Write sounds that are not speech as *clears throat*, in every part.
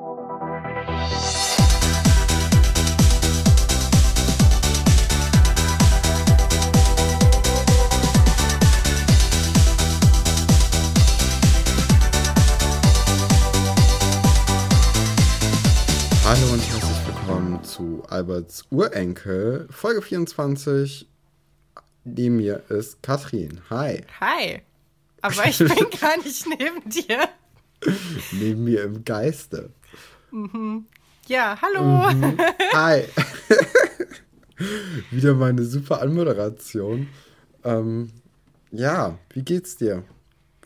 Hallo und herzlich willkommen zu Alberts Urenkel, Folge 24. Neben mir ist Katrin. Hi. Hi. Aber ich bin *laughs* gar nicht neben dir. Neben mir im Geiste. Ja, hallo. Mhm. Hi. *laughs* Wieder meine super Anmoderation. Ähm, ja, wie geht's dir?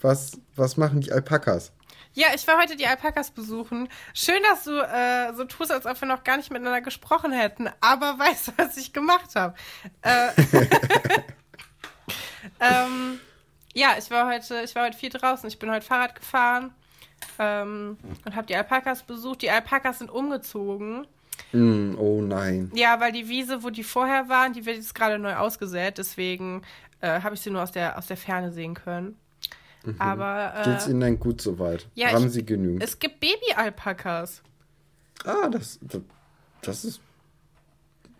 Was, was machen die Alpakas? Ja, ich war heute die Alpakas besuchen. Schön, dass du äh, so tust, als ob wir noch gar nicht miteinander gesprochen hätten. Aber *laughs* weißt du, was ich gemacht habe? Äh, *laughs* ähm, ja, ich war heute, ich war heute viel draußen. Ich bin heute Fahrrad gefahren ähm, und habe die Alpakas besucht. Die Alpakas sind umgezogen. Mm, oh nein. Ja, weil die Wiese, wo die vorher waren, die wird jetzt gerade neu ausgesät. Deswegen äh, habe ich sie nur aus der, aus der Ferne sehen können. Aber äh, Geht's Ihnen denn gut soweit? ja, Haben ich- Sie genügend? es gibt Baby-Alpakas. ah, das, das, das ist.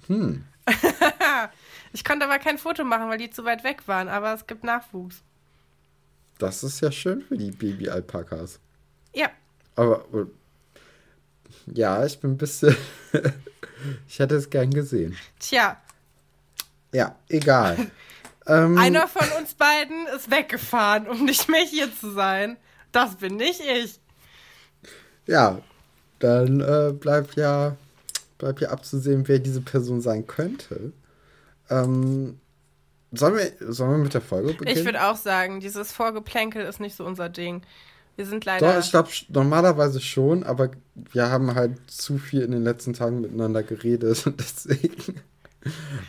*laughs* Ich konnte aber kein Foto machen, weil die zu weit weg waren, aber es gibt Nachwuchs. Das ist ja schön für die Baby-Alpakas. Ja, Aber. Ja, ich bin ein bisschen. *laughs* ich hätte es gern gesehen. tja, Ja, egal. *laughs* ähm, einer von uns beiden ist weggefahren, um nicht mehr hier zu sein. Das bin nicht ich. Ja, dann äh, bleibt ja bleibt ja abzusehen, wer diese Person sein könnte. Ähm, sollen, wir, sollen wir mit der Folge beginnen? Ich würde auch sagen, dieses Vorgeplänkel ist nicht so unser Ding. Wir sind leider. Doch, ich glaube normalerweise schon, aber wir haben halt zu viel in den letzten Tagen miteinander geredet und *laughs* deswegen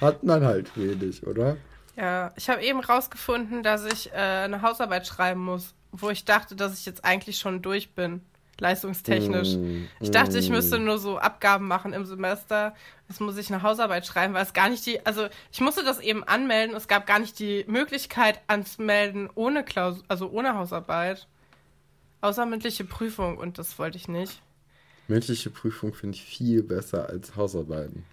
hat man halt wenig, oder? Ja, ich habe eben rausgefunden, dass ich äh, eine Hausarbeit schreiben muss, wo ich dachte, dass ich jetzt eigentlich schon durch bin, leistungstechnisch. Mm, ich dachte, ich mm. müsste nur so Abgaben machen im Semester. Jetzt muss ich eine Hausarbeit schreiben, weil es gar nicht die, also ich musste das eben anmelden. Es gab gar nicht die Möglichkeit anzumelden ohne Klaus, also ohne Hausarbeit. Außer mündliche Prüfung und das wollte ich nicht. Mündliche Prüfung finde ich viel besser als Hausarbeiten.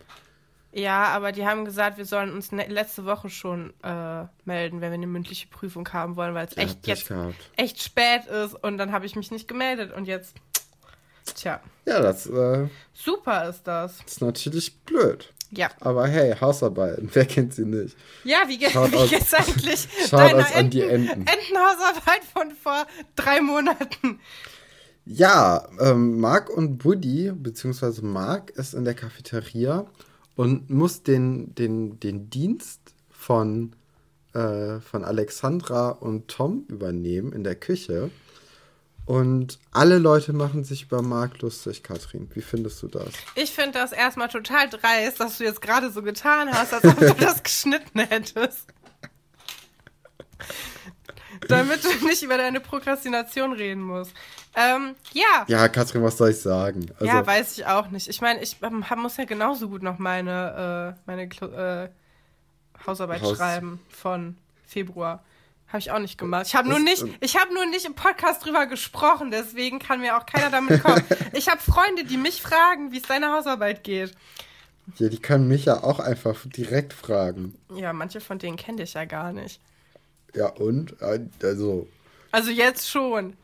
Ja, aber die haben gesagt, wir sollen uns ne letzte Woche schon äh, melden, wenn wir eine mündliche Prüfung haben wollen, weil es echt Pech jetzt gehabt. echt spät ist und dann habe ich mich nicht gemeldet und jetzt, tja, Ja, das äh, super ist das. ist natürlich blöd. Ja. Aber hey, Hausarbeiten, *laughs* wer kennt sie nicht? Ja, wie, ge Schaut wie aus- geht's eigentlich *laughs* schaut deiner die Enten. Entenhausarbeit von vor drei Monaten? Ja, ähm, Marc und Buddy, beziehungsweise Marc ist in der Cafeteria und muss den, den, den Dienst von, äh, von Alexandra und Tom übernehmen in der Küche. Und alle Leute machen sich über Marc lustig, Katrin. Wie findest du das? Ich finde das erstmal total dreist, dass du jetzt gerade so getan hast, als ob du *laughs* das geschnitten hättest. Damit du nicht über deine Prokrastination reden musst. Ähm, ja. Ja, Katrin, was soll ich sagen? Also, ja, weiß ich auch nicht. Ich meine, ich ähm, hab- muss ja genauso gut noch meine, äh, meine Klo äh, Hausarbeit Haus- schreiben von Februar. Habe ich auch nicht gemacht. Ich habe nur nicht, ich habe nur nicht im Podcast drüber gesprochen, deswegen kann mir auch keiner damit kommen. *laughs* ich habe Freunde, die mich fragen, wie es deiner Hausarbeit geht. ja, die können mich ja auch einfach direkt fragen. Ja, manche von denen kenne ich ja gar nicht. Ja, und? Also, Also jetzt schon.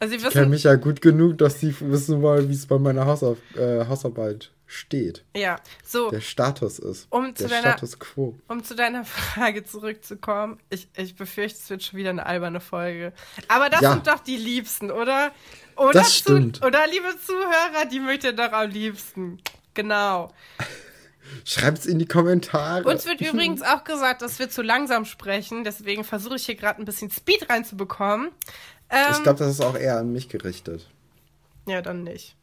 Also sie ich kenne wissen, mich ja gut genug, dass die wissen wollen, wie es bei meiner Hausauf äh, Hausarbeit steht. ja, so, Der Status ist. Um zu der deiner- Status quo. um zu deiner *laughs* Frage zurückzukommen. Ich, ich befürchte, es wird schon wieder eine alberne Folge. Aber das Ja. sind doch die Liebsten, oder? Oder, Das stimmt. Zu, oder liebe Zuhörer, die mögt ihr doch am liebsten. Genau. *laughs* Schreibt's in die Kommentare. Uns wird *laughs* übrigens auch gesagt, dass wir zu langsam sprechen. Deswegen versuche ich hier gerade ein bisschen Speed reinzubekommen. Ähm, ich glaube, das ist auch eher an mich gerichtet. Ja, dann nicht.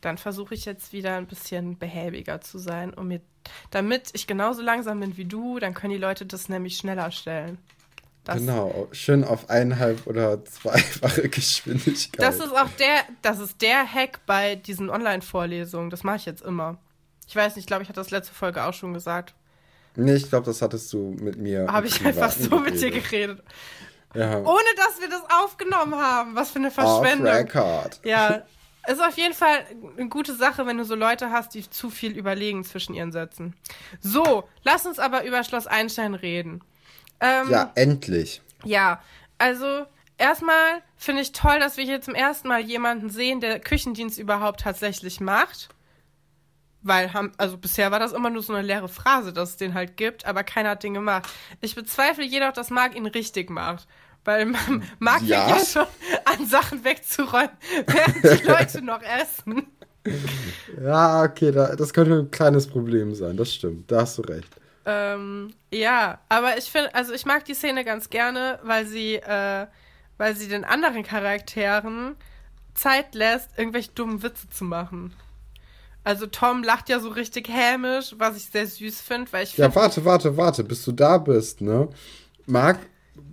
Dann versuche ich jetzt wieder ein bisschen behäbiger zu sein, um mir, damit ich genauso langsam bin wie du, dann können die Leute das nämlich schneller stellen. Das, genau, schön auf eineinhalb oder zweifache *laughs* Geschwindigkeit. das ist auch der, das ist der Hack bei diesen Online-Vorlesungen. Das mache ich jetzt immer. Ich weiß nicht, ich glaube, ich hatte das letzte Folge auch schon gesagt. nee, ich glaube, das hattest du mit mir. Habe ich einfach so mit dir geredet. Ja. Ohne dass wir das aufgenommen haben. Was für eine Off Verschwendung. record. Ja, ist auf jeden Fall eine gute Sache, wenn du so Leute hast, die zu viel überlegen zwischen ihren Sätzen. So, lass uns aber über Schloss Einstein reden. Ähm, ja, endlich. Ja, also erstmal finde ich toll, dass wir hier zum ersten Mal jemanden sehen, der Küchendienst überhaupt tatsächlich macht. Weil, also bisher war das immer nur so eine leere Phrase, dass es den halt gibt, aber keiner hat den gemacht. Ich bezweifle jedoch, dass Marc ihn richtig macht. Weil man mag ja. ja schon an Sachen wegzuräumen, *laughs* während die Leute noch essen. Ja, okay, da, das könnte ein kleines Problem sein, das stimmt, da hast du recht. Ähm, ja, aber ich finde, also ich mag die Szene ganz gerne, weil sie, äh, weil sie den anderen Charakteren Zeit lässt, irgendwelche dummen Witze zu machen. Also Tom lacht ja so richtig hämisch, was ich sehr süß finde, weil ich Ja, warte, warte, warte, bis du da bist, ne? Marc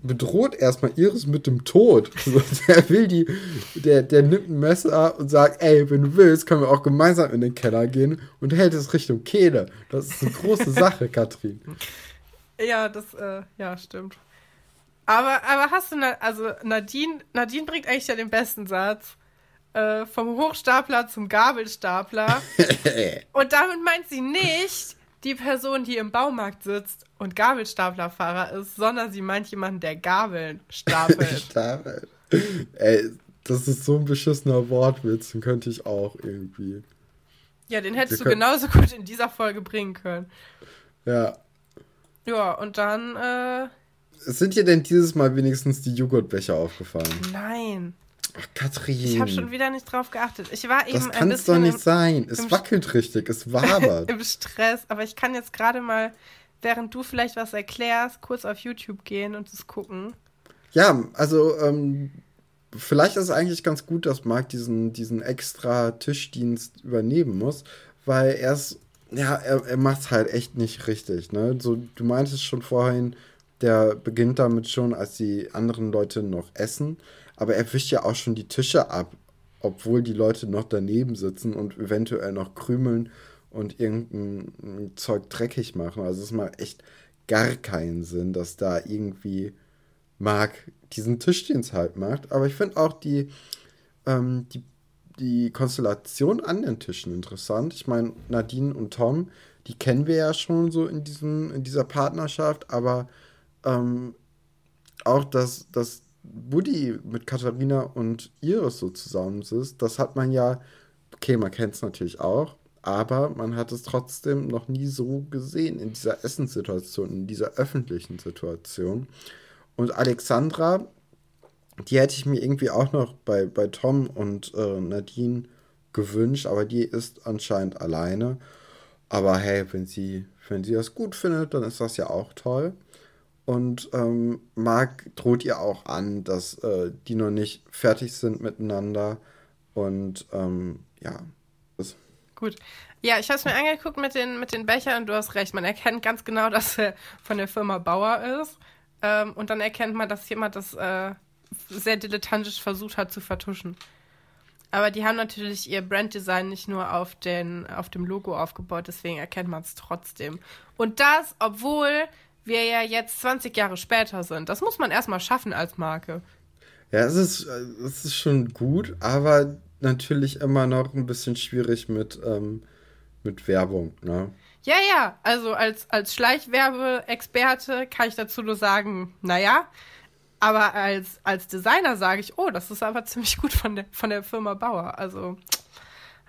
bedroht erstmal Iris mit dem Tod. *laughs* der will die, der, der nimmt ein Messer und sagt, ey, wenn du willst, können wir auch gemeinsam in den Keller gehen und hält es Richtung Kehle. Das ist eine große *laughs* Sache, Katrin. Ja, das, äh, ja, stimmt. Aber, aber hast du, also Nadine, Nadine bringt eigentlich ja den besten Satz. Äh, vom Hochstapler zum Gabelstapler. *laughs* und damit meint sie nicht die Person, die im Baumarkt sitzt und Gabelstaplerfahrer ist, sondern sie meint jemanden, der Gabeln stapelt. *laughs* Stapel. Ey, das ist so ein beschissener Wortwitz, den könnte ich auch irgendwie. Ja, den hättest Wir du genauso gut in dieser Folge bringen können. Ja. Ja, und dann, äh. Sind dir denn dieses Mal wenigstens die Joghurtbecher aufgefallen? Nein. Ach, Katrin. Ich habe schon wieder nicht drauf geachtet. Ich war eben das ein bisschen. doch nicht im, sein. Es wackelt richtig, es wabert. *laughs* Im Stress, aber ich kann jetzt gerade mal, während du vielleicht was erklärst, kurz auf YouTube gehen und es gucken. Ja, also, ähm, vielleicht ist es eigentlich ganz gut, dass Marc diesen, diesen extra Tischdienst übernehmen muss, weil er ist, ja, er, er macht es halt echt nicht richtig. Ne? So, du meintest schon vorhin, der beginnt damit schon, als die anderen Leute noch essen aber er wischt ja auch schon die Tische ab, obwohl die Leute noch daneben sitzen und eventuell noch krümeln und irgendein Zeug dreckig machen. Also es macht echt gar keinen Sinn, dass da irgendwie Marc diesen Tischdienst halt macht. Aber ich finde auch die, ähm, die, die Konstellation an den Tischen interessant. Ich meine, Nadine und Tom, die kennen wir ja schon so in, diesem, in dieser Partnerschaft, aber ähm, auch, dass, dass Buddy mit Katharina und Iris so zusammen ist, das hat man ja, okay, man kennt es natürlich auch, aber man hat es trotzdem noch nie so gesehen in dieser Essenssituation, in dieser öffentlichen Situation. Und Alexandra, die hätte ich mir irgendwie auch noch bei, bei Tom und äh, Nadine gewünscht, aber die ist anscheinend alleine. Aber hey, wenn sie, wenn sie das gut findet, dann ist das ja auch toll. Und ähm, Mark droht ihr auch an, dass äh, die noch nicht fertig sind miteinander. Und ähm, ja. Das Gut. Ja, ich habe es mir angeguckt mit den, mit den Bechern und du hast recht. Man erkennt ganz genau, *laughs* dass er von der Firma Bauer ist. Ähm, und dann erkennt man, dass jemand das äh, sehr dilettantisch versucht hat zu vertuschen. Aber die haben natürlich ihr Branddesign nicht nur auf, den, auf dem Logo aufgebaut, deswegen erkennt man es trotzdem. Und das, obwohl wir ja jetzt 20 Jahre später sind. Das muss man erstmal schaffen als Marke. Ja, es ist, es ist schon gut, aber natürlich immer noch ein bisschen schwierig mit, ähm, mit Werbung, ne? Ja, ja, also als, als Schleichwerbeexperte kann ich dazu nur sagen, naja, aber als, als Designer sage ich, oh, das ist aber ziemlich gut von der, von der Firma Bauer. Also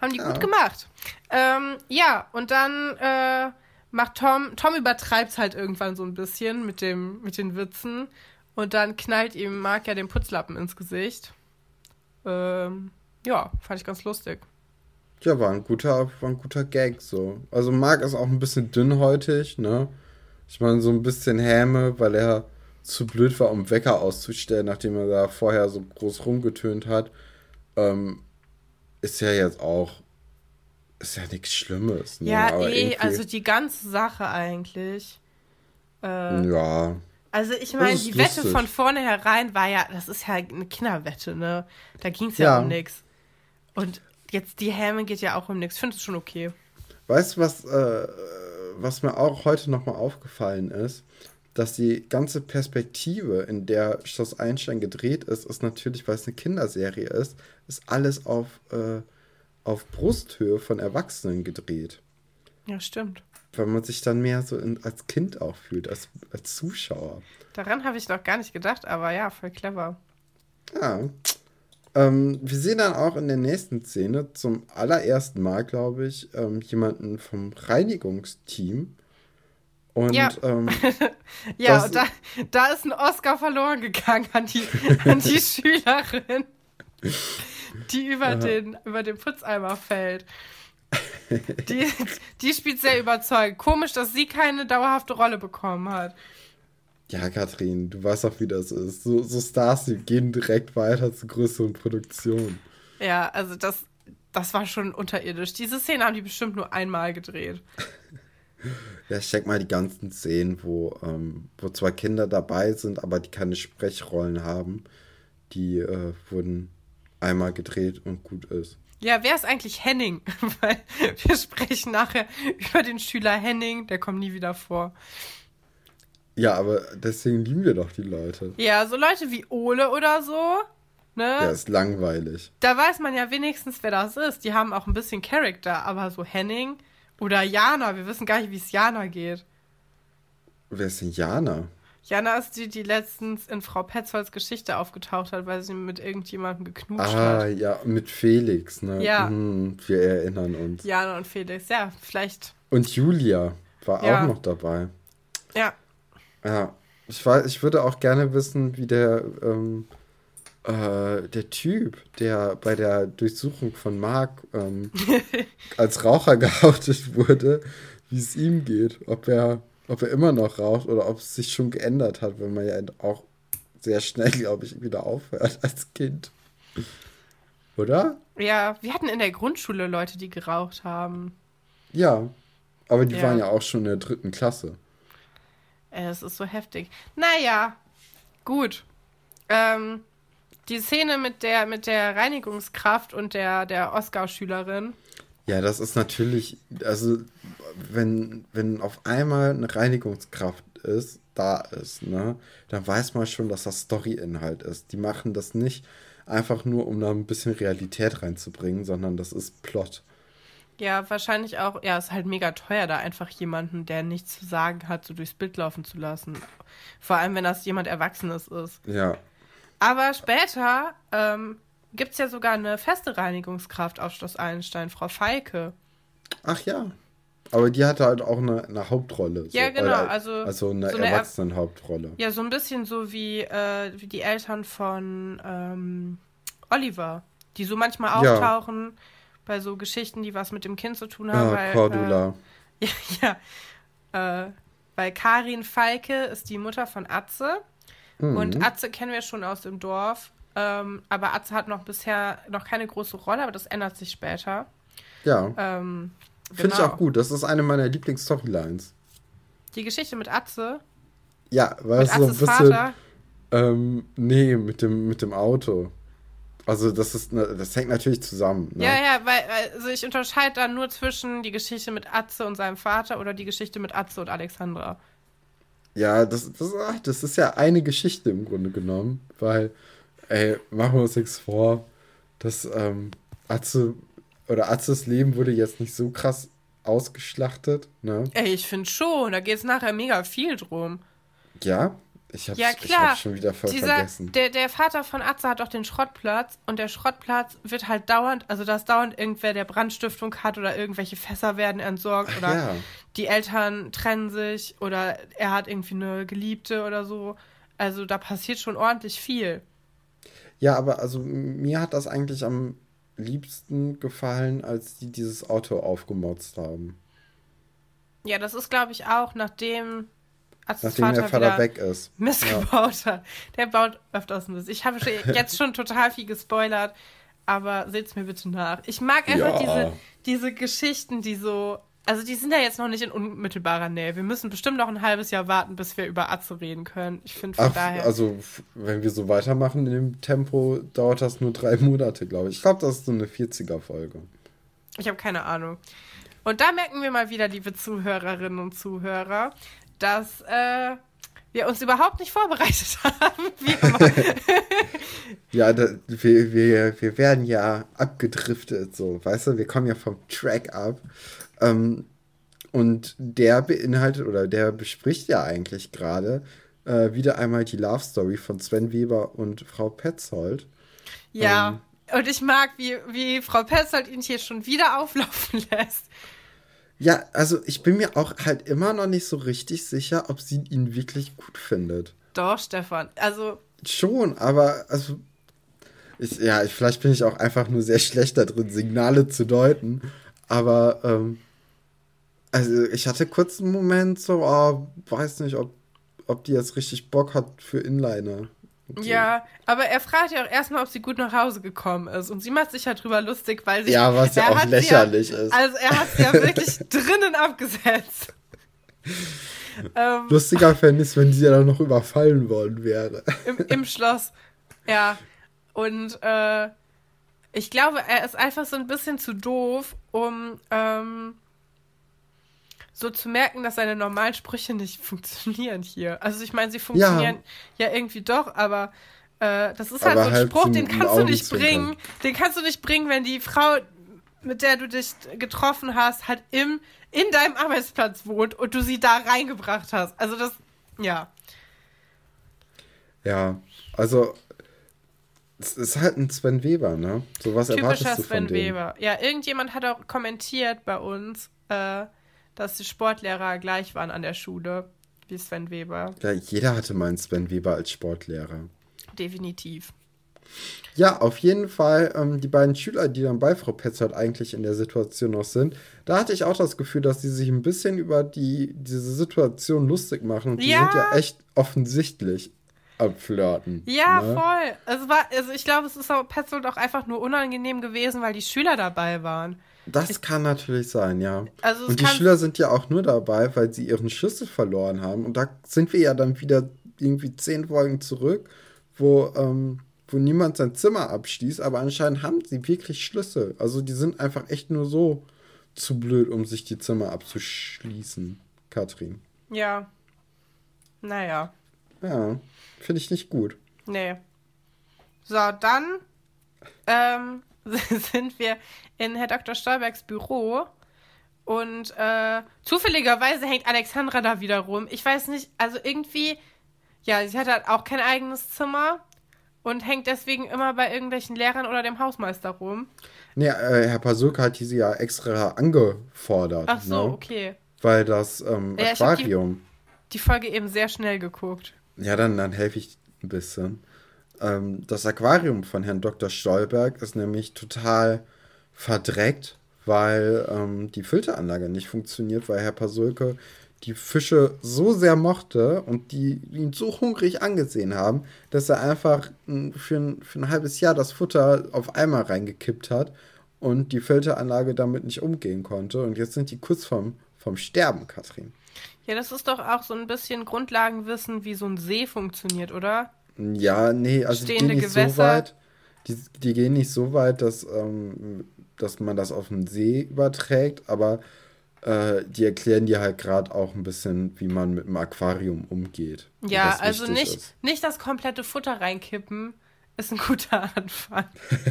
haben die ja. gut gemacht. Ähm, ja, und dann äh, macht Tom, Tom übertreibt es halt irgendwann so ein bisschen mit, dem, mit den Witzen. Und dann knallt ihm Mark ja den Putzlappen ins Gesicht. Ähm, ja, fand ich ganz lustig. Ja, war ein guter, war ein guter Gag so. Also Mark ist auch ein bisschen dünnhäutig, ne? Ich meine, so ein bisschen Häme, weil er zu blöd war, um Wecker auszustellen, nachdem er da vorher so groß rumgetönt hat. Ähm, ist ja jetzt auch ist ja nichts Schlimmes. Ne? Ja, Aber eh, also die ganze Sache eigentlich. Äh, ja. Also ich meine, die lustig. Wette von vornherein war ja, das ist ja eine Kinderwette, ne? Da ging es ja, ja, um nichts. Und jetzt die Häme geht ja auch um nichts. Ich finde es schon okay. Weißt du, was, äh, was mir auch heute nochmal aufgefallen ist? Dass die ganze Perspektive, in der Schloss Einstein gedreht ist, ist natürlich, weil es eine Kinderserie ist, ist alles auf äh, auf Brusthöhe von Erwachsenen gedreht. Ja, stimmt. Weil man sich dann mehr so in, als Kind auch fühlt, als, als Zuschauer. Daran habe ich noch gar nicht gedacht, aber ja, voll clever. Ja. Ähm, wir sehen dann auch in der nächsten Szene zum allerersten Mal, glaube ich, ähm, jemanden vom Reinigungsteam. Und Ja. ähm, *laughs* Ja, Das- und da, da ist ein Oscar verloren gegangen an die, an die *laughs* Schülerin, die über, den, über den Putzeimer fällt. Die, die spielt sehr überzeugend. Komisch, dass sie keine dauerhafte Rolle bekommen hat. ja, Katrin, du weißt auch, wie das ist. So, so Stars, die gehen direkt weiter zu größeren Produktionen. Ja, also das, das war schon unterirdisch. Diese Szene haben die bestimmt nur einmal gedreht. *laughs* Ja, ich denke mal die ganzen Szenen, wo, ähm, wo zwar Kinder dabei sind, aber die keine Sprechrollen haben, die äh, wurden einmal gedreht und gut ist. Ja, wer ist eigentlich Henning? *laughs* Weil wir sprechen nachher über den Schüler Henning, der kommt nie wieder vor. Ja, aber deswegen lieben wir doch die Leute. Ja, so Leute wie Ole oder so, ne? Ja, ist langweilig. Da weiß man ja wenigstens, wer das ist. Die haben auch ein bisschen Charakter, aber so Henning oder Jana, wir wissen gar nicht, wie es Jana geht. Wer ist denn Jana? Jana ist die, die letztens in Frau Petzolds Geschichte aufgetaucht hat, weil sie mit irgendjemandem geknutscht Ah, hat. ja, mit Felix, ne? Ja. Mhm, wir erinnern uns. Jana und Felix, ja, vielleicht. Und Julia war Ja. auch noch dabei. Ja, Ja, ich weiß, ich würde auch gerne wissen, wie der, ähm, äh, der Typ, der bei der Durchsuchung von Mark ähm, *laughs* als Raucher geoutet wurde, wie es ihm geht. Ob er, ob er immer noch raucht oder ob es sich schon geändert hat, wenn man ja auch sehr schnell, glaube ich, wieder aufhört *laughs* als Kind. Oder? ja, wir hatten in der Grundschule Leute, die geraucht haben. Ja. Aber die Ja. waren ja auch schon in der dritten Klasse. Ey, Es ist so heftig. Naja, gut. Ähm, die Szene mit der, mit der Reinigungskraft und der, der Oscar-Schülerin. Ja, das ist natürlich, also wenn, wenn auf einmal eine Reinigungskraft ist, da ist, ne, dann weiß man schon, dass das Story-Inhalt ist. Die machen das nicht einfach nur, um da ein bisschen Realität reinzubringen, sondern das ist Plot. Ja, wahrscheinlich auch, ja, ist halt mega teuer, da einfach jemanden, der nichts zu sagen hat, so durchs Bild laufen zu lassen. Vor allem, wenn das jemand Erwachsenes ist. Ja. Aber später ähm, gibt es ja sogar eine feste Reinigungskraft auf Schloss Einstein, Frau Feike. Ach ja. Aber die hatte halt auch eine, eine Hauptrolle. Ja, genau, oder- also Also eine so Er- Erwachsenenhauptrolle. Ja, so ein bisschen so wie, äh, wie die Eltern von ähm, Oliver, die so manchmal Ja. auftauchen bei so Geschichten, die was mit dem Kind zu tun haben. Ah, weil, Cordula. Äh, *laughs* ja, ja. Äh, weil Karin Falke ist die Mutter von Atze. Mhm. Und Atze kennen wir schon aus dem Dorf. Ähm, aber Atze hat noch bisher noch keine große Rolle, aber das ändert sich später. ja. Ähm, Finde ich genau. auch gut. Das ist eine meiner Lieblings-Storylines. Die Geschichte mit Atze, Ja, weil es so ein bisschen. Vater. Ähm, nee, mit dem, mit dem Auto. Also das ist, ne, das hängt natürlich zusammen. Ne? Ja, ja, weil also ich unterscheide dann nur zwischen die Geschichte mit Atze und seinem Vater oder die Geschichte mit Atze und Alexandra. Ja, das, das, das ist ja eine Geschichte im Grunde genommen, weil, ey, machen wir uns nichts vor, dass ähm, Atze oder Atzes Leben wurde jetzt nicht so krass ausgeschlachtet, ne? Ey, ich finde schon, da geht es nachher mega viel drum. Ja, ich hab's, Ja, ich klar. hab's schon wieder voll Dieser, vergessen. der, der Vater von Atze hat doch den Schrottplatz und der Schrottplatz wird halt dauernd, also dass dauernd irgendwer, der Brandstiftung hat oder irgendwelche Fässer werden entsorgt Ach oder ja. die Eltern trennen sich oder er hat irgendwie eine Geliebte oder so. Also da passiert schon ordentlich viel. Ja, aber also mir hat das eigentlich am liebsten gefallen, als die dieses Auto aufgemotzt haben. Ja, das ist, glaube ich, auch, nachdem Atzes Nachdem Vater, der Vater weg ist. Mist Ja. hat. Der baut öfters Mist. Ich habe jetzt schon total viel gespoilert, aber seht's mir bitte nach. Ich mag einfach Ja. diese, diese Geschichten, die so. Also die sind ja jetzt noch nicht in unmittelbarer Nähe. Wir müssen bestimmt noch ein halbes Jahr warten, bis wir über Atze reden können. Ich finde von Ach, daher. also wenn wir so weitermachen in dem Tempo, dauert das nur drei *laughs* Monate, glaube ich. Ich glaube, das ist so eine 40er-Folge. Ich habe keine Ahnung. Und da merken wir mal wieder, liebe Zuhörerinnen und Zuhörer, dass äh, wir uns überhaupt nicht vorbereitet *laughs* haben. Wie immer. *laughs* Ja, da, wir, wir, wir werden ja abgedriftet, so, weißt du, wir kommen ja vom Track ab. Ähm, und der beinhaltet oder der bespricht ja eigentlich gerade äh, wieder einmal die Love Story von Sven Weber und Frau Petzold. ja, und ich mag, wie, wie Frau Petzold ihn hier schon wieder auflaufen *laughs* lässt. Ja, also ich bin mir auch halt immer noch nicht so richtig sicher, ob sie ihn wirklich gut findet. Doch, Stefan. Also, Schon, aber also ich, ja, ich, vielleicht bin ich auch einfach nur sehr schlecht da drin, Signale zu deuten. Aber ähm, also ich hatte kurz einen Moment so, oh, weiß nicht, ob, ob die jetzt richtig Bock hat für Inliner. So. ja, aber er fragt ja auch erstmal, ob sie gut nach Hause gekommen ist. Und sie macht sich ja drüber lustig, weil sie. Ja, was ja auch lächerlich ja, ist. Also, er hat sie ja wirklich *laughs* drinnen abgesetzt. ähm, Lustiger fände ich es, wenn sie ja dann noch überfallen worden wäre. im, Im Schloss. Ja. Und äh, ich glaube, er ist einfach so ein bisschen zu doof, um ähm, so zu merken, dass seine normalen Sprüche nicht *laughs* funktionieren hier. Also ich meine, sie funktionieren ja, irgendwie doch, aber äh, das ist halt Aber so ein halt Spruch, den kannst du nicht bringen. Den kannst du nicht bringen, wenn die Frau, mit der du dich getroffen hast, halt im, in deinem Arbeitsplatz wohnt und du sie da reingebracht hast. Also das, ja. Ja, also es ist halt ein Sven Weber, ne? So was erwartest Typischer du Sven von dem? Weber. Ja, irgendjemand hat auch kommentiert bei uns, äh, dass die Sportlehrer gleich waren an der Schule wie Sven Weber. Ja, jeder hatte mal einen Sven Weber als Sportlehrer. Definitiv. Ja, auf jeden Fall, ähm, die beiden Schüler, die dann bei Frau Petzold eigentlich in der Situation noch sind, da hatte ich auch das Gefühl, dass sie sich ein bisschen über die, diese Situation lustig machen. Und die Ja. sind ja echt offensichtlich am Flirten. Ja, ne? voll. Es war, also ich glaube, es ist auch Petzold auch einfach nur unangenehm gewesen, weil die Schüler dabei waren. Das kann natürlich sein, ja. Also und die Schüler sind ja auch nur dabei, weil sie ihren Schlüssel verloren haben. Und da sind wir ja dann wieder irgendwie zehn Folgen zurück, wo, ähm, wo niemand sein Zimmer abschließt, aber anscheinend haben sie wirklich Schlüssel. Also die sind einfach echt nur so zu blöd, um sich die Zimmer abzuschließen, Katrin. Ja. Naja. Ja, finde ich nicht gut. Nee. So, dann ähm, *laughs* sind wir in Herr Dr. Stolbergs Büro und äh, zufälligerweise hängt Alexandra da wieder rum. Ich weiß nicht, also irgendwie, ja, sie hat halt auch kein eigenes Zimmer und hängt deswegen immer bei irgendwelchen Lehrern oder dem Hausmeister rum. Nee, äh, Herr Pasulka hat diese ja extra angefordert. Ach so, ne? okay. Weil das ähm, Ja, ich hab die- Aquarium. Die Folge eben sehr schnell geguckt. Ja, dann, dann helfe ich ein bisschen. Ähm, das Aquarium von Herrn Dr. Stolberg ist nämlich total verdreckt, weil ähm, die Filteranlage nicht funktioniert, weil Herr Pasulke die Fische so sehr mochte und die ihn so hungrig angesehen haben, dass er einfach für ein, für ein halbes Jahr das Futter auf einmal reingekippt hat und die Filteranlage damit nicht umgehen konnte. Und jetzt sind die kurz vom, vom Sterben, Katrin. Ja, das ist doch auch so ein bisschen Grundlagenwissen, wie so ein See funktioniert, oder? Ja, nee, also die gehen nicht Gewässer. so weit. Die, die gehen nicht so weit, dass, ähm, dass man das auf den See überträgt, aber äh, die erklären dir halt gerade auch ein bisschen, wie man mit dem Aquarium umgeht. Ja, also nicht, ist. nicht das komplette Futter reinkippen, ist ein *laughs* guter Anfang. *laughs*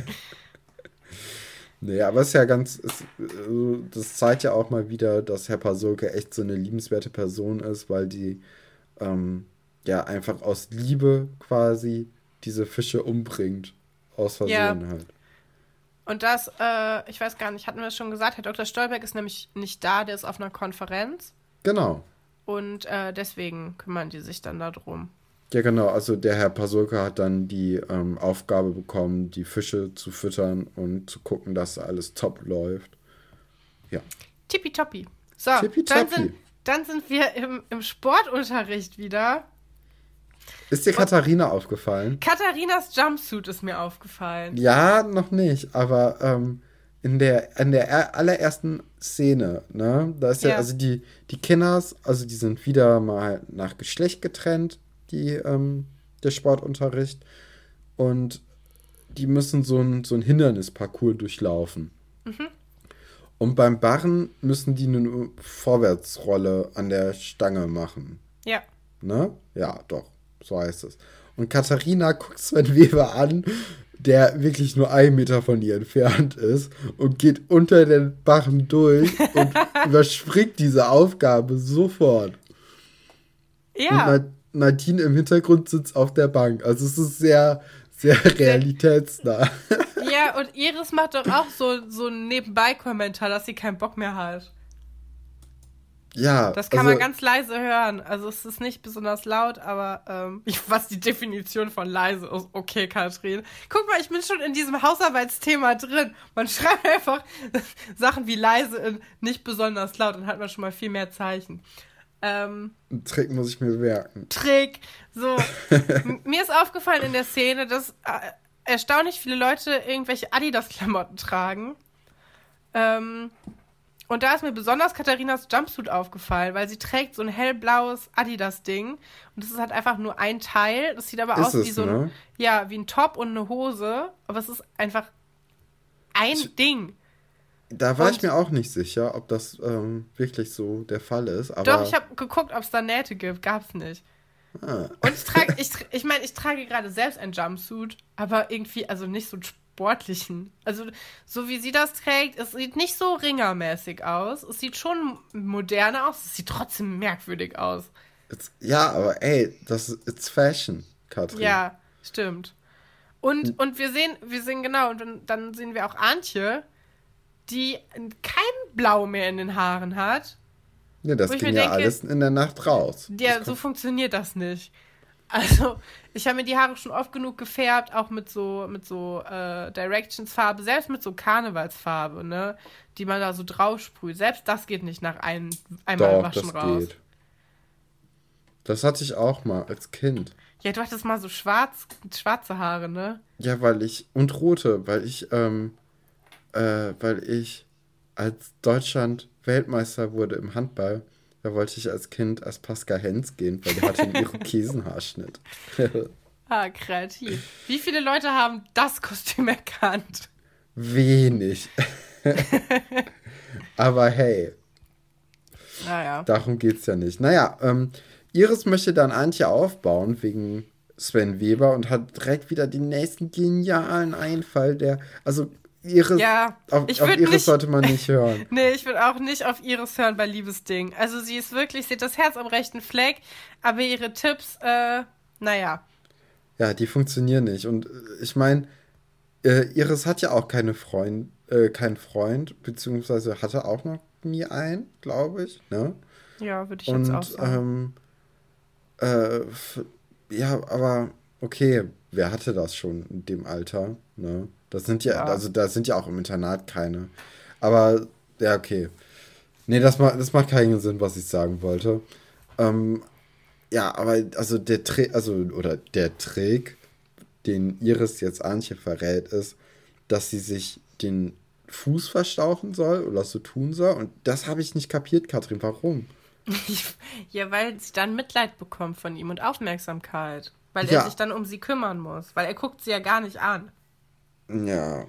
Nee, aber es ist ja ganz, es, also das zeigt ja auch mal wieder, dass Herr Pasulke echt so eine liebenswerte Person ist, weil die ähm, ja einfach aus Liebe quasi diese Fische umbringt. Aus Versehen Ja. halt. Und das, äh, ich weiß gar nicht, hatten wir es schon gesagt, Herr Dr. Stolberg ist nämlich nicht da, der ist auf einer Konferenz Genau. und äh, deswegen kümmern die sich dann darum. Ja, genau. Also der Herr Pasulka hat dann die ähm, Aufgabe bekommen, die Fische zu füttern und zu gucken, dass alles top läuft. Ja. Tippitoppi. So, Tippitoppi. dann sind, dann sind wir im, im Sportunterricht wieder. Ist dir Katharina aufgefallen? Katharinas Jumpsuit ist mir aufgefallen. Ja, noch nicht, aber ähm, in der, in der er- allerersten Szene, ne, da ist ja, Ja. also die, die Kinders, also die sind wieder mal nach Geschlecht getrennt, die, ähm, der Sportunterricht. Und die müssen so ein, so ein Hindernisparcours durchlaufen. Und beim Barren müssen die eine Vorwärtsrolle an der Stange machen. Ja. ne? Ja, doch, so heißt es. Und Katharina guckt Sven Weber an, der wirklich nur einen Meter von ihr entfernt ist und geht unter den Bachen durch und *laughs* überspringt diese Aufgabe sofort. Ja. Und Nadine im Hintergrund sitzt auf der Bank. Also es ist sehr, sehr realitätsnah. Ja, und Iris macht doch auch so, so einen Nebenbei-Kommentar, dass sie keinen Bock mehr hat. Ja. Das kann also, man ganz leise hören. Also es ist nicht besonders laut, aber ähm, *laughs* was die Definition von leise ist. Okay, Katrin. Guck mal, ich bin schon in diesem Hausarbeitsthema drin. Man *laughs* schreibt einfach *laughs* Sachen wie leise in nicht besonders laut, dann hat man schon mal viel mehr Zeichen. Ähm, Trick muss ich mir merken. Trick. So. mir ist aufgefallen in der Szene, dass äh, erstaunlich viele Leute irgendwelche Adidas-Klamotten tragen. Ähm, und da ist mir besonders Katharinas Jumpsuit aufgefallen, weil sie trägt so ein hellblaues Adidas-Ding. Und das ist halt einfach nur ein Teil. Das sieht aber ist aus es, wie so ein, ne? ja, wie ein Top und eine Hose. Aber es ist einfach ein ich, Ding. Da war und, ich mir auch nicht sicher, ob das ähm, wirklich so der Fall ist. Aber doch, ich habe geguckt, ob es da Nähte gibt. Gab's nicht. Ah. Und ich trage, *laughs* ich, ich meine, ich trage gerade selbst ein Jumpsuit, aber irgendwie, also nicht so sportlichen. Also, so wie sie das trägt, es sieht nicht so ringermäßig aus. Es sieht schon moderner aus, es sieht trotzdem merkwürdig aus. It's, ja, aber ey, das ist Fashion, Katrin. Ja, stimmt. Und, hm. und wir sehen, wir sehen genau, und dann, dann sehen wir auch Antje, die kein Blau mehr in den Haaren hat. Ja, das ging ja denke, alles in der Nacht raus. Ja, so funktioniert das nicht. Also, ich habe mir die Haare schon oft genug gefärbt, auch mit so, mit so äh, Directions-Farbe, selbst mit so Karnevalsfarbe, ne? Die man da so drauf sprüht. Selbst das geht nicht nach ein, einmal Doch, waschen das raus. Geht. Das hatte ich auch mal als Kind. Ja, du hattest mal so schwarz, schwarze Haare, ne? Ja, weil ich. Und rote, weil ich, ähm, äh, weil ich als Deutschland Weltmeister wurde im Handball da wollte ich als Kind als Pascal Hens gehen, weil der hatte einen Irokesenhaarschnitt. *laughs* ah, kreativ. Wie viele Leute haben das Kostüm erkannt? Wenig. *laughs* Aber hey. Naja. Darum geht's ja nicht. Naja, ähm, Iris möchte dann Antje aufbauen wegen Sven Weber und hat direkt wieder den nächsten genialen Einfall, der, also Iris, ja, auf, ich auf Iris nicht, sollte man nicht hören. *laughs* nee, ich würde auch nicht auf Iris hören bei Liebesding. Also sie ist wirklich, sie hat das Herz am rechten Fleck, aber ihre Tipps, äh, naja. Ja, die funktionieren nicht. Und äh, ich meine, äh, Iris hat ja auch keine Freund, äh, keinen Freund, beziehungsweise hatte auch noch nie einen, glaube ich. Ne? Ja, würde ich Und, jetzt auch sagen. Ähm, äh, ja, aber okay, wer hatte das schon in dem Alter? Ne? Das sind ja, ja, also da sind ja auch im Internat keine. Aber, ja, okay. Nee, das, macht, das macht keinen Sinn, was ich sagen wollte. Ähm, ja, aber also der Trick, also, oder der Trick, den Iris jetzt Antje verrät, ist, dass sie sich den Fuß verstauchen soll oder so tun soll. Und das habe ich nicht kapiert, Katrin. Warum? *laughs* ja, weil sie dann Mitleid bekommt von ihm und Aufmerksamkeit. Weil ja. er sich dann um sie kümmern muss. Weil er guckt sie ja gar nicht an. Ja.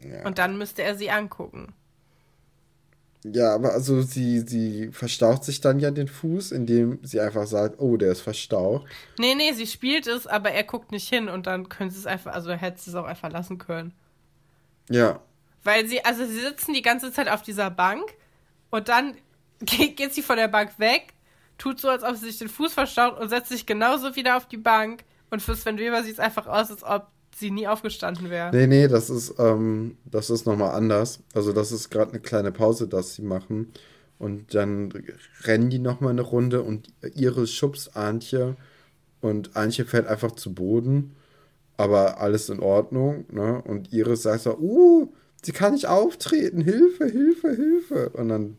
ja. Und dann müsste er sie angucken. Ja, aber also sie, sie verstaucht sich dann ja den Fuß, indem sie einfach sagt, oh, der ist verstaucht. Nee, nee, sie spielt es, aber er guckt nicht hin und dann können sie es einfach, also hätte sie es auch einfach lassen können. Ja. Weil sie, also sie sitzen die ganze Zeit auf dieser Bank und dann *laughs* geht, geht sie von der Bank weg, tut so, als ob sie sich den Fuß verstaucht und setzt sich genauso wieder auf die Bank. Und für Sven Weber sieht es einfach aus, als ob sie nie aufgestanden wäre. Nee, nee, das ist, ähm, das ist nochmal anders. Also das ist gerade eine kleine Pause, dass sie machen. Und dann rennen die nochmal eine Runde und Iris schubst Antje und Antje fällt einfach zu Boden. Aber alles in Ordnung, ne? Und Iris sagt so, uh, sie kann nicht auftreten, Hilfe, Hilfe, Hilfe. Und dann,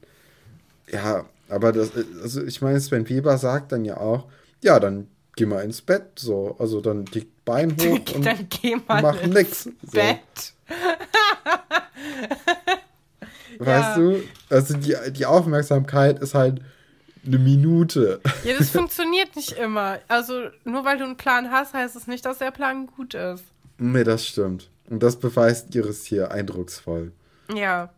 ja, aber das, also ich meine, Sven Weber sagt dann ja auch, ja, dann geh mal ins Bett, so. Also dann die Bein *laughs* hoch und dann geh mal mach ins nix. Bett. So. *laughs* weißt ja. du? Also die, die Aufmerksamkeit ist halt eine Minute. Ja, das *laughs* funktioniert nicht immer. Also nur weil du einen Plan hast, heißt es das nicht, dass der Plan gut ist. Nee, das stimmt. Und das beweist Iris hier eindrucksvoll. Ja.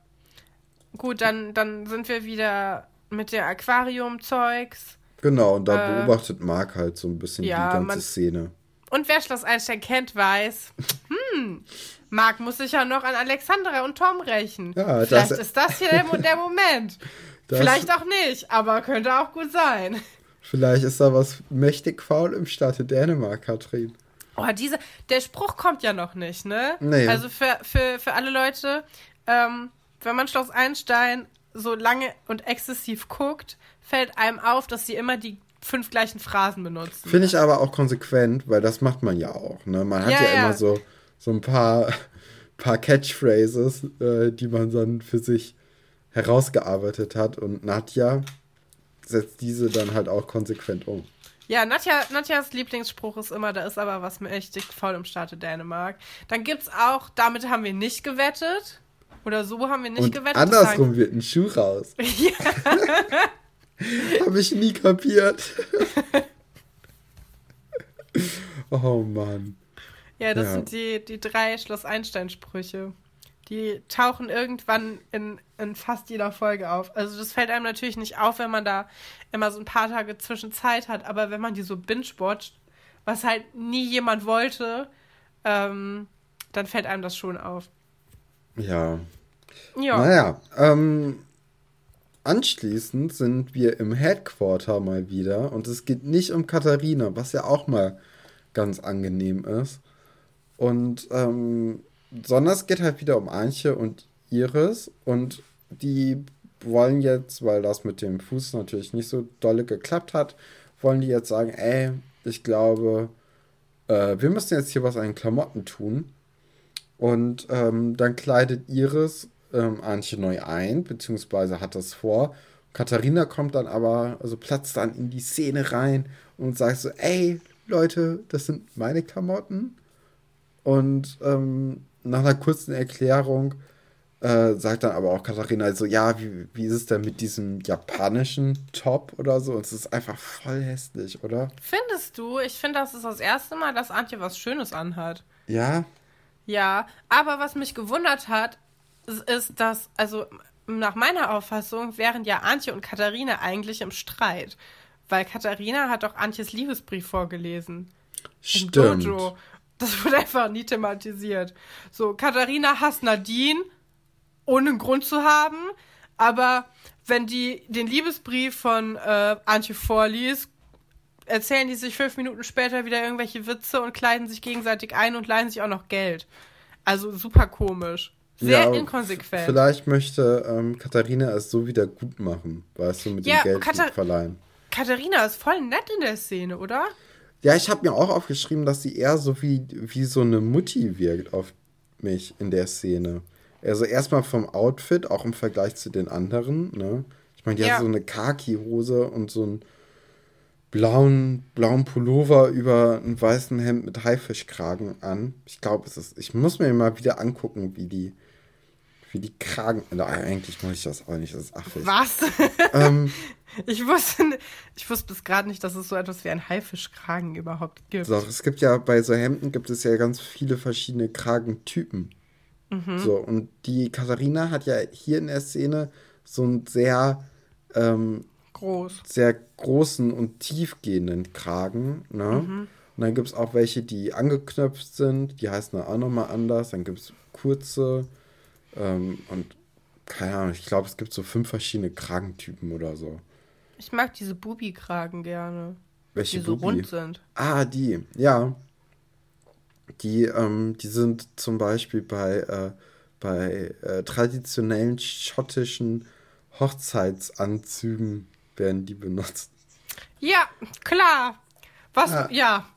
Gut, dann, dann sind wir wieder mit der Aquarium-Zeugs. Genau, und da äh, beobachtet Mark halt so ein bisschen ja, die ganze man, Szene. Und wer Schloss Einstein kennt, weiß, *laughs* hm, Mark muss sich ja noch an Alexandra und Tom rächen. Ja, Vielleicht das, ist das hier der, der Moment. *laughs* Vielleicht auch nicht, aber könnte auch gut sein. *laughs* Vielleicht ist da was mächtig faul im Staate Dänemark, Katrin. Oh, diese, der Spruch kommt ja noch nicht, ne? Nee. Also für, für, für alle Leute, ähm, wenn man Schloss Einstein so lange und exzessiv guckt, fällt einem auf, dass sie immer die fünf gleichen Phrasen benutzen. Finde ich aber auch konsequent, weil das macht man ja auch. Ne? Man hat ja, ja, ja. immer so, so ein paar, *laughs* paar Catchphrases, äh, die man dann für sich herausgearbeitet hat. Und Nadja setzt diese dann halt auch konsequent um. Ja, Nadja, Nadjas Lieblingsspruch ist immer, da ist aber was mächtig faul im Staate Dänemark. Dann gibt es auch, damit haben wir nicht gewettet. Oder so haben wir nicht Und gewettet. Andersrum wird ein Schuh raus. *laughs* *laughs* ja. *laughs* Habe ich nie kapiert. *laughs* oh Mann. Ja, das ja. sind die, die drei Schloss Einstein-Sprüche. Die tauchen irgendwann in, in fast jeder Folge auf. Also das fällt einem natürlich nicht auf, wenn man da immer so ein paar Tage Zwischenzeit hat, aber wenn man die so binge-watcht, was halt nie jemand wollte, ähm, dann fällt einem das schon auf. Ja. Ja. Naja, ähm, anschließend sind wir im Headquarter mal wieder und es geht nicht um Katharina, was ja auch mal ganz angenehm ist. Und ähm, sondern es geht halt wieder um Antje und Iris und die wollen jetzt, weil das mit dem Fuß natürlich nicht so dolle geklappt hat, wollen die jetzt sagen, ey, ich glaube, äh, wir müssen jetzt hier was an Klamotten tun. Und ähm, dann kleidet Iris ähm, Antje neu ein, beziehungsweise hat das vor. Katharina kommt dann aber, also platzt dann in die Szene rein und sagt so, ey, Leute, das sind meine Klamotten. Und ähm, nach einer kurzen Erklärung äh, sagt dann aber auch Katharina so, ja, wie, wie ist es denn mit diesem japanischen Top oder so? Und es ist einfach voll hässlich, oder? Findest du? Ich finde, das ist das erste Mal, dass Antje was Schönes anhat. Ja? Ja, aber was mich gewundert hat, ist, dass, also nach meiner Auffassung wären ja Antje und Katharina eigentlich im Streit. Weil Katharina hat doch Antjes Liebesbrief vorgelesen. Stimmt. Das wurde einfach nie thematisiert. So, Katharina hasst Nadine, ohne einen Grund zu haben, aber wenn die den Liebesbrief von äh, Antje vorliest, erzählen die sich fünf Minuten später wieder irgendwelche Witze und kleiden sich gegenseitig ein und leihen sich auch noch Geld. Also super komisch. Sehr ja, inkonsequent. Vielleicht möchte ähm, Katharina es so wieder gut machen, weißt du, mit ja, dem Geld Katar verleihen. Katharina ist voll nett in der Szene, oder? Ja, ich habe mir auch aufgeschrieben, dass sie eher so wie, wie so eine Mutti wirkt auf mich in der Szene. Also erstmal vom Outfit, auch im Vergleich zu den anderen, ne? Ich meine, die ja. hat so eine Khaki-Hose und so einen blauen, blauen Pullover über einen weißen Hemd mit Haifischkragen an. Ich glaube, es ist. Ich muss mir mal wieder angucken, wie die, wie die Kragen. Na, eigentlich muss ich das auch nicht, das ist affig. Was? Ähm, *laughs* ich wusste, ich wusste bis gerade nicht, dass es so etwas wie ein Haifischkragen überhaupt gibt. Doch, es gibt ja bei so Hemden gibt es ja ganz viele verschiedene Kragentypen. Mhm. So, und die Katharina hat ja hier in der Szene so einen sehr ähm, groß. Sehr großen und tiefgehenden Kragen. Ne? Mhm. Und dann gibt es auch welche, die angeknöpft sind, die heißen dann auch nochmal anders. Dann gibt es kurze ähm, und keine Ahnung, ich glaube, es gibt so fünf verschiedene Kragentypen oder so. Ich mag diese Bubi-Kragen gerne. Welche die so Bubi? rund sind. Ah, die, ja. Die, ähm, die sind zum Beispiel bei, äh, bei äh, traditionellen schottischen Hochzeitsanzügen werden die benutzt. Ja, klar. Was, ja. ja.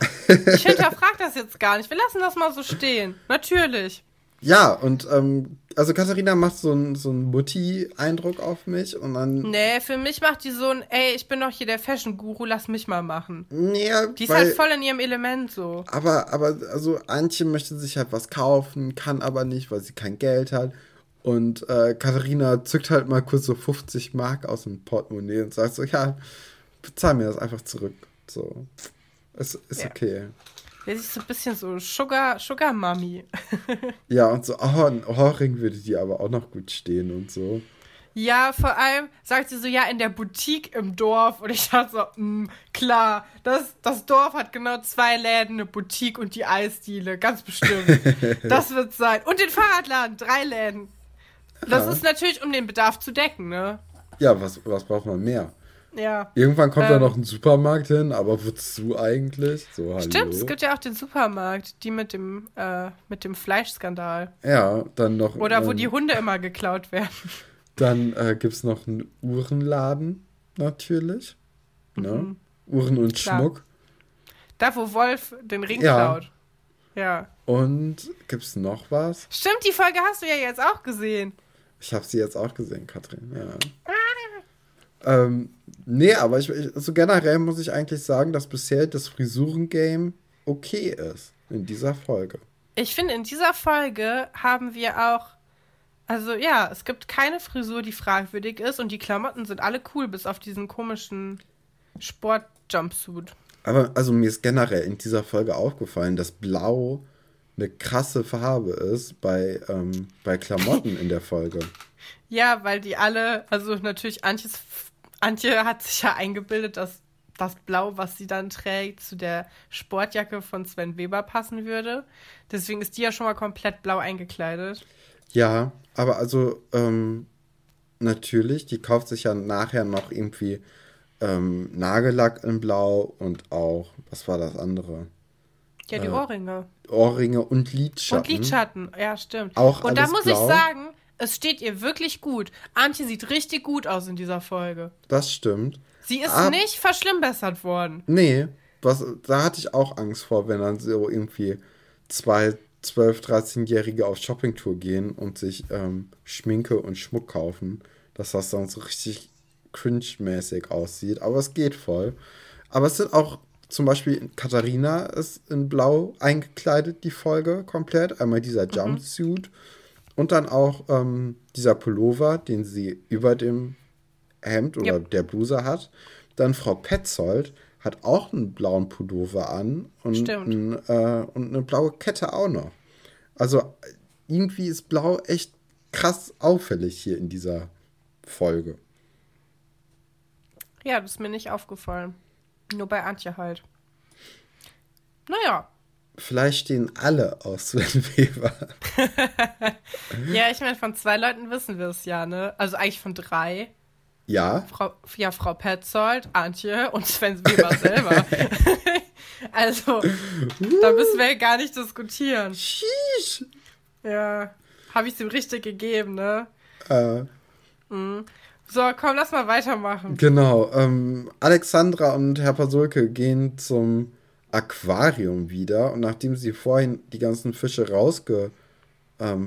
*laughs* Ich hinterfrage das jetzt gar nicht. Wir lassen das mal so stehen. Natürlich. Ja, und ähm, also Katharina macht so einen so Mutti-Eindruck auf mich und dann. Nee, für mich macht die so ein, ey, ich bin doch hier der Fashion-Guru, lass mich mal machen. Nee, die ist weil, halt voll in ihrem Element so. Aber, aber, also Antje möchte sich halt was kaufen, kann aber nicht, weil sie kein Geld hat. Und äh, Katharina zückt halt mal kurz so 50 Mark aus dem Portemonnaie und sagt so, ja, bezahl mir das einfach zurück. So. Es ist ja. okay. Der ist so ein bisschen so Sugar, Sugar Mami. *laughs* ja, und so, oh, ein Ohrring würde dir aber auch noch gut stehen und so. Ja, vor allem sagt sie so, ja, in der Boutique im Dorf. Und ich dachte so, mh, klar, das, das Dorf hat genau zwei Läden, eine Boutique und die Eisdiele, ganz bestimmt. *laughs* das wird sein. Und den Fahrradladen, drei Läden. Das Ja. ist natürlich, um den Bedarf zu decken, ne? Ja, was, was braucht man mehr? Ja. Irgendwann kommt da Ähm. noch ein Supermarkt hin, aber wozu eigentlich? So, hallo. Stimmt, es gibt ja auch den Supermarkt, die mit dem, äh, mit dem Fleischskandal. Ja, dann noch. Oder wo ähm, die Hunde immer geklaut werden. *laughs* Dann äh, gibt es noch einen Uhrenladen, natürlich. Ne? Mhm. Uhren und Klar. Schmuck. Da, wo Wolf den Ring Ja. klaut. Ja. Und gibt es noch was? Stimmt, die Folge hast du ja jetzt auch gesehen. Ich habe sie jetzt auch gesehen, Katrin. Ja. Ähm, nee, aber ich, ich, so generell muss ich eigentlich sagen, dass bisher das Frisurengame okay ist in dieser Folge. Ich finde, in dieser Folge haben wir auch. Also ja, es gibt keine Frisur, die fragwürdig ist und die Klamotten sind alle cool, bis auf diesen komischen Sport-Jumpsuit. Aber also mir ist generell in dieser Folge aufgefallen, dass Blau eine krasse Farbe ist bei, ähm, bei Klamotten in der Folge. *laughs* Ja, weil die alle, also natürlich Antjes, Antje hat sich ja eingebildet, dass das Blau, was sie dann trägt, zu der Sportjacke von Sven Weber passen würde. Deswegen ist die ja schon mal komplett blau eingekleidet. Ja, aber also ähm, natürlich, die kauft sich ja nachher noch irgendwie ähm, Nagellack in Blau und auch, was war das andere? Ja, die Äh, Ohrringe. Ohrringe und Lidschatten. Und Lidschatten, ja, stimmt. Auch und da muss blau. ich sagen, es steht ihr wirklich gut. Antje sieht richtig gut aus in dieser Folge. Das stimmt. Sie ist Ab- nicht verschlimmbessert worden. Nee, was, da hatte ich auch Angst vor, wenn dann so irgendwie zwei 12-, 13-Jährige auf Shoppingtour gehen und sich ähm, Schminke und Schmuck kaufen, dass das dann so richtig cringe-mäßig aussieht. Aber es geht voll. Aber es sind auch zum Beispiel Katharina ist in Blau eingekleidet, die Folge komplett. Einmal dieser Jumpsuit und dann auch ähm, dieser Pullover, den sie über dem Hemd oder Ja. der Bluse hat. Dann Frau Petzold hat auch einen blauen Pullover an und, ein, äh, und eine blaue Kette auch noch. Also irgendwie ist Blau echt krass auffällig hier in dieser Folge. Ja, das ist mir nicht aufgefallen. Nur bei Antje halt. Naja. Vielleicht stehen alle aus Sven *laughs* Weber. Ja, ich meine, von zwei Leuten wissen wir es ja, ne? Also eigentlich von drei. Ja, Frau, ja, Frau Petzold, Antje und Sven Weber selber. *laughs* *laughs* also, da müssen wir ja gar nicht diskutieren. Sheesh. Ja, habe ich es ihm richtig gegeben, ne? Äh, So, komm, lass mal weitermachen. genau. Ähm, Alexandra und Herr Pasulke gehen zum Aquarium wieder und nachdem sie vorhin die ganzen Fische rausgefischt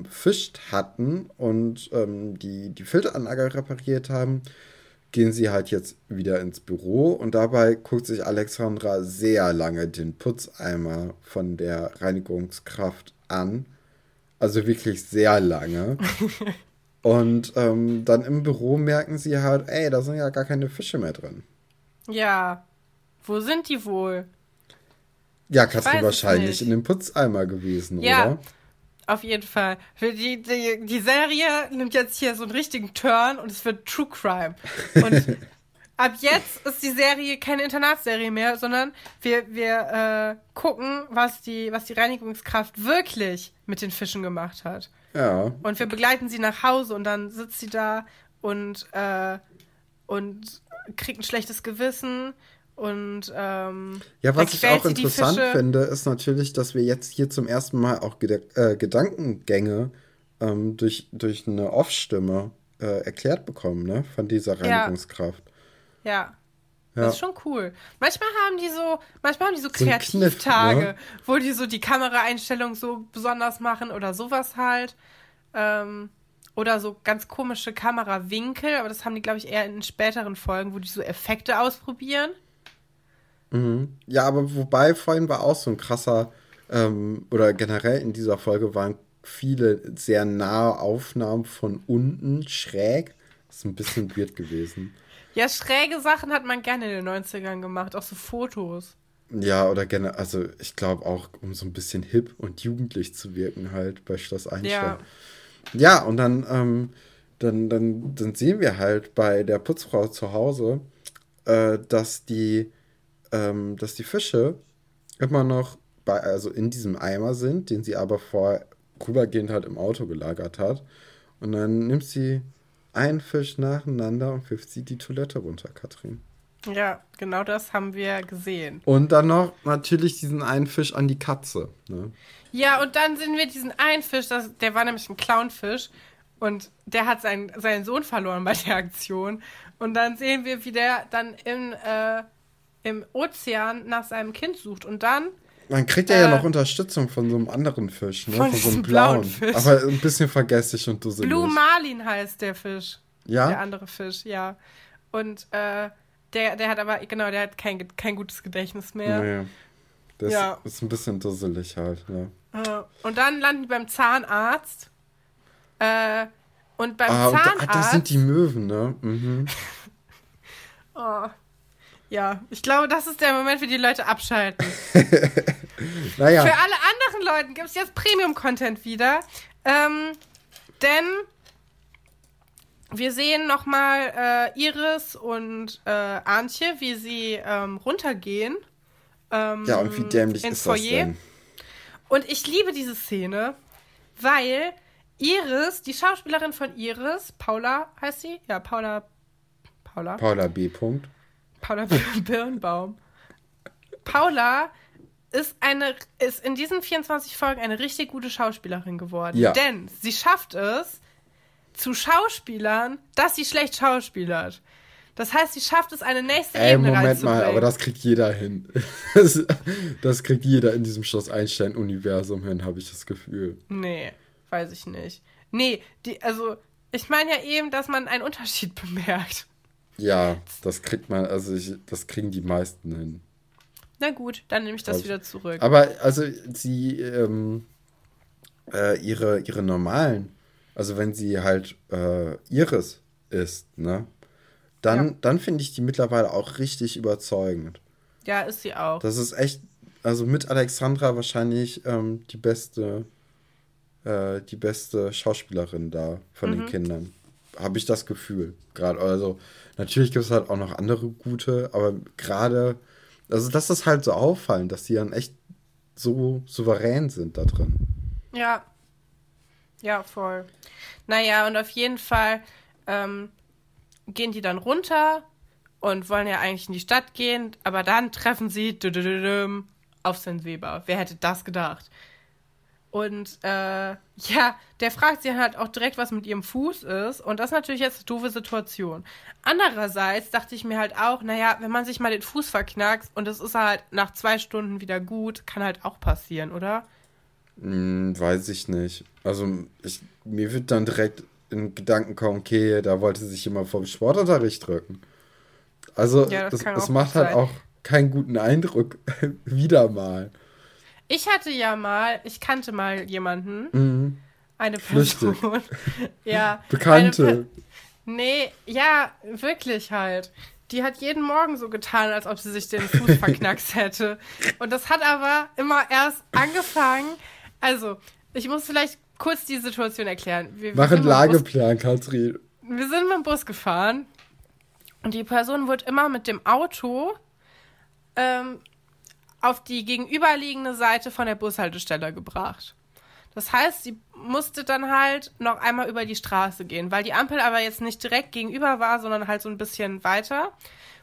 fischt hatten und ähm, die, die Filteranlage repariert haben, gehen sie halt jetzt wieder ins Büro und dabei guckt sich Alexandra sehr lange den Putzeimer von der Reinigungskraft an. Also wirklich sehr lange. *laughs* Und ähm, dann im Büro merken sie halt, ey, da sind ja gar keine Fische mehr drin. Ja, wo sind die wohl? Ja, Katrin wahrscheinlich nicht. in dem Putzeimer gewesen, Ja. oder? Auf jeden Fall. Für Die, die, die Serie nimmt jetzt hier so einen richtigen Turn und es wird True Crime. Und *laughs* ab jetzt ist die Serie keine Internatsserie mehr, sondern wir, wir äh, gucken, was die, was die Reinigungskraft wirklich mit den Fischen gemacht hat. Ja. Und wir begleiten sie nach Hause und dann sitzt sie da und, äh, und kriegt ein schlechtes Gewissen und ähm, Ja, was ich auch interessant finde, ist natürlich, dass wir jetzt hier zum ersten Mal auch Geda äh, Gedankengänge ähm, durch, durch eine Off-Stimme äh, erklärt bekommen, ne? Von dieser. Reinigungskraft. Ja. Ja. Das ist schon cool. Manchmal haben die so, manchmal haben die so So Kniff, Kreativtage, ne? wo die so die Kameraeinstellung so besonders machen oder sowas halt. Ähm, oder so ganz komische Kamerawinkel, aber das haben die, glaube ich, eher in späteren Folgen, wo die so Effekte ausprobieren. Mhm. Ja, aber wobei vorhin war auch so ein krasser, ähm, oder generell in dieser Folge waren viele sehr nahe Aufnahmen von unten schräg. Das ist ein bisschen weird gewesen. Ja, schräge Sachen hat man gerne in den 90ern gemacht, auch so Fotos. Ja, oder gerne, also ich glaube auch, um so ein bisschen hip und jugendlich zu wirken halt bei Schloss Einstein. Ja. Ja, und dann ähm, dann, dann, dann sehen wir halt bei der Putzfrau zu Hause, äh, dass die, ähm, dass die Fische immer noch bei, also in diesem Eimer sind, den sie aber vor rübergehend halt im Auto gelagert hat. Und dann nimmt sie einen Fisch nacheinander und wirft sie die Toilette runter, Katrin. Ja, genau das haben wir gesehen. Und dann noch natürlich diesen einen Fisch an die Katze. Ne? Ja, und dann sehen wir diesen einen Fisch, das, der war nämlich ein Clownfisch. Und der hat seinen, seinen Sohn verloren bei der Aktion. Und dann sehen wir, wie der dann im, äh, im Ozean nach seinem Kind sucht. Und dann. Man kriegt ja, äh, ja noch Unterstützung von so einem anderen Fisch, ne? Von, von so einem blauen. Fisch. Aber ein bisschen vergesslich und dusselig. Blue Marlin heißt der Fisch. Ja. Der andere Fisch, ja. Und äh, der, der hat aber, genau, der hat kein, kein gutes Gedächtnis mehr. Nee. Das ja. ist ein bisschen dusselig halt, ja. Und dann landen die beim Zahnarzt. Äh, und beim ah, Zahnarzt. Und, ah, das sind die Möwen, ne? Mhm. *laughs* oh. Ja, ich glaube, das ist der Moment, für die Leute abschalten. *laughs* naja. Für alle anderen Leute gibt es jetzt Premium-Content wieder. Ähm, denn wir sehen nochmal äh, Iris und äh, Antje, wie sie ähm, runtergehen. Ähm, ja, und wie dämlich ist Foyer. das denn? Und ich liebe diese Szene, weil Iris, die Schauspielerin von Iris, Paula heißt sie? Ja, Paula. Paula. Paula B. Punkt. Paula Birnbaum. Paula ist eine ist in diesen 24 Folgen eine richtig gute Schauspielerin geworden. Ja. Denn sie schafft es zu Schauspielern, dass sie schlecht schauspielert. Das heißt, sie schafft es, eine nächste Ey, Ebene Moment mal, aber das kriegt jeder hin. *laughs* Das, das kriegt jeder in diesem Schloss Einstein-Universum hin, habe ich das Gefühl. Nee. Weiß ich nicht. Nee, die, also, ich meine ja eben, dass man einen Unterschied *laughs* bemerkt. Ja, das kriegt man, also ich, das kriegen die meisten hin. Na gut, dann nehme ich das also, wieder zurück. Aber also sie, ähm, äh, ihre, ihre normalen, also wenn sie halt äh, Iris ist, ne? Dann, ja. dann finde ich die mittlerweile auch richtig überzeugend. Ja, ist sie auch. Das ist echt, also mit Alexandra wahrscheinlich ähm, die beste äh, die beste Schauspielerin da von mhm. den Kindern. Habe ich das Gefühl. Gerade, also natürlich gibt es halt auch noch andere gute, aber gerade, also das ist halt so auffallend, dass die dann echt so souverän sind da drin. Ja. Ja, voll. Naja, und auf jeden Fall ähm, gehen die dann runter und wollen ja eigentlich in die Stadt gehen, aber dann treffen sie auf Sven Weber. Wer hätte das gedacht? Und äh, *laughs* ja, der fragt sie halt auch direkt, was mit ihrem Fuß ist. Und das ist natürlich jetzt eine doofe Situation. Andererseits dachte ich mir halt auch, naja, wenn man sich mal den Fuß verknackt und es ist halt nach zwei Stunden wieder gut, kann halt auch passieren, oder? Hm, weiß ich nicht. Also ich, mir wird dann direkt in Gedanken kommen, okay, da wollte sich jemand vom Sportunterricht drücken. Also ja, das, das, das macht halt auch keinen guten Eindruck. *laughs* wieder mal. Ich hatte ja mal, ich kannte mal jemanden, mhm. eine Person. *laughs* ja. Bekannte. nee, ja, wirklich halt. Die hat jeden Morgen so getan, als ob sie sich den Fuß *laughs* verknackst hätte. Und das hat aber immer erst angefangen. Also, ich muss vielleicht kurz die Situation erklären. Wir, Mach einen Lageplan, Katrin. Wir sind mit dem Bus gefahren und die Person wurde immer mit dem Auto ähm, auf die gegenüberliegende Seite von der Bushaltestelle gebracht. Das heißt, sie musste dann halt noch einmal über die Straße gehen, weil die Ampel aber jetzt nicht direkt gegenüber war, sondern halt so ein bisschen weiter.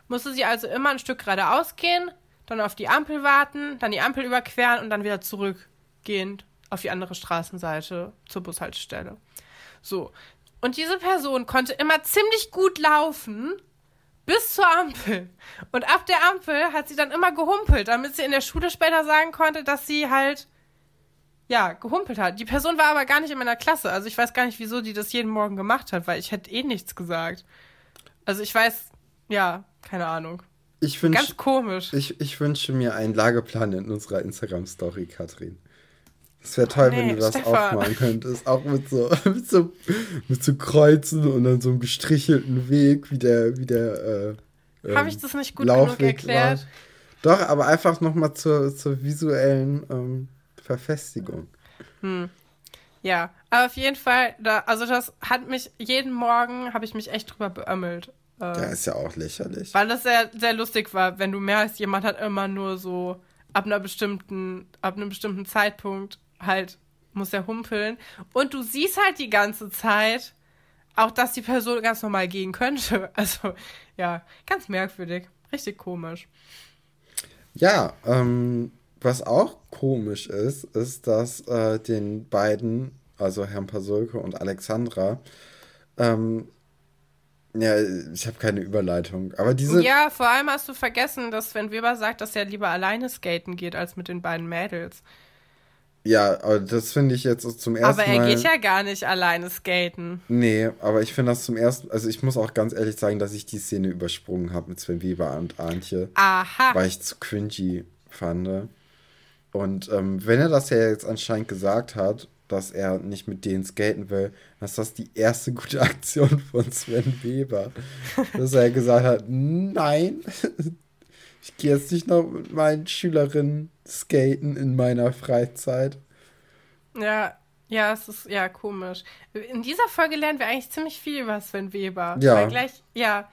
Musste sie also immer ein Stück geradeaus gehen, dann auf die Ampel warten, dann die Ampel überqueren und dann wieder zurückgehen auf die andere Straßenseite zur Bushaltestelle. So. Und diese Person konnte immer ziemlich gut laufen, bis zur Ampel. Und ab der Ampel hat sie dann immer gehumpelt, damit sie in der Schule später sagen konnte, dass sie halt, ja, gehumpelt hat. Die Person war aber gar nicht in meiner Klasse. Also ich weiß gar nicht, wieso die das jeden Morgen gemacht hat, weil ich hätte eh nichts gesagt. Also ich weiß, ja, keine Ahnung. Ich wünsch, Ganz komisch. Ich, ich wünsche mir einen Lageplan in unserer Instagram-Story, Katrin. Es wäre toll, nee, wenn du das Stefan. aufmalen könntest. Auch mit so, *laughs* mit so, mit so Kreuzen und dann so einem gestrichelten Weg, wie der, wie der äh, Habe ich das nicht gut Laufweg genug erklärt? War. Doch, aber einfach nochmal zur, zur visuellen ähm, Verfestigung. Hm. Ja, aber auf jeden Fall, da, also das hat mich, jeden Morgen habe ich mich echt drüber beömmelt. Äh, Ja, ist ja auch lächerlich. Weil das sehr, sehr lustig war, wenn du merkst, jemand hat immer nur so ab einer bestimmten, ab einem bestimmten Zeitpunkt halt muss er humpeln. Und du siehst halt die ganze Zeit auch, dass die Person ganz normal gehen könnte. *laughs* Also, ja, ganz merkwürdig. Richtig komisch. Ja, ähm, was auch komisch ist, ist, dass äh, den beiden, also Herrn Pasulke und Alexandra, ähm, ja, ich habe keine Überleitung, aber diese, Ja, vor allem hast du vergessen, dass Sven Weber sagt, dass er lieber alleine skaten geht als mit den beiden Mädels. Ja, aber das finde ich jetzt zum ersten Aber er Mal. geht ja gar nicht alleine skaten. Nee, aber ich finde das zum ersten, also ich muss auch ganz ehrlich sagen, dass ich die Szene übersprungen habe mit Sven Weber und Antje, Aha. weil ich zu cringy fand. Und ähm, wenn er das ja jetzt anscheinend gesagt hat, dass er nicht mit denen skaten will, dann ist das die erste gute *laughs* Aktion von Sven Weber. dass er gesagt hat, nein, ich gehe jetzt nicht noch mit meinen Schülerinnen skaten in meiner Freizeit. Ja, ja, es ist ja komisch. In dieser Folge lernen wir eigentlich ziemlich viel über Sven Weber. Ja. Weil gleich, ja,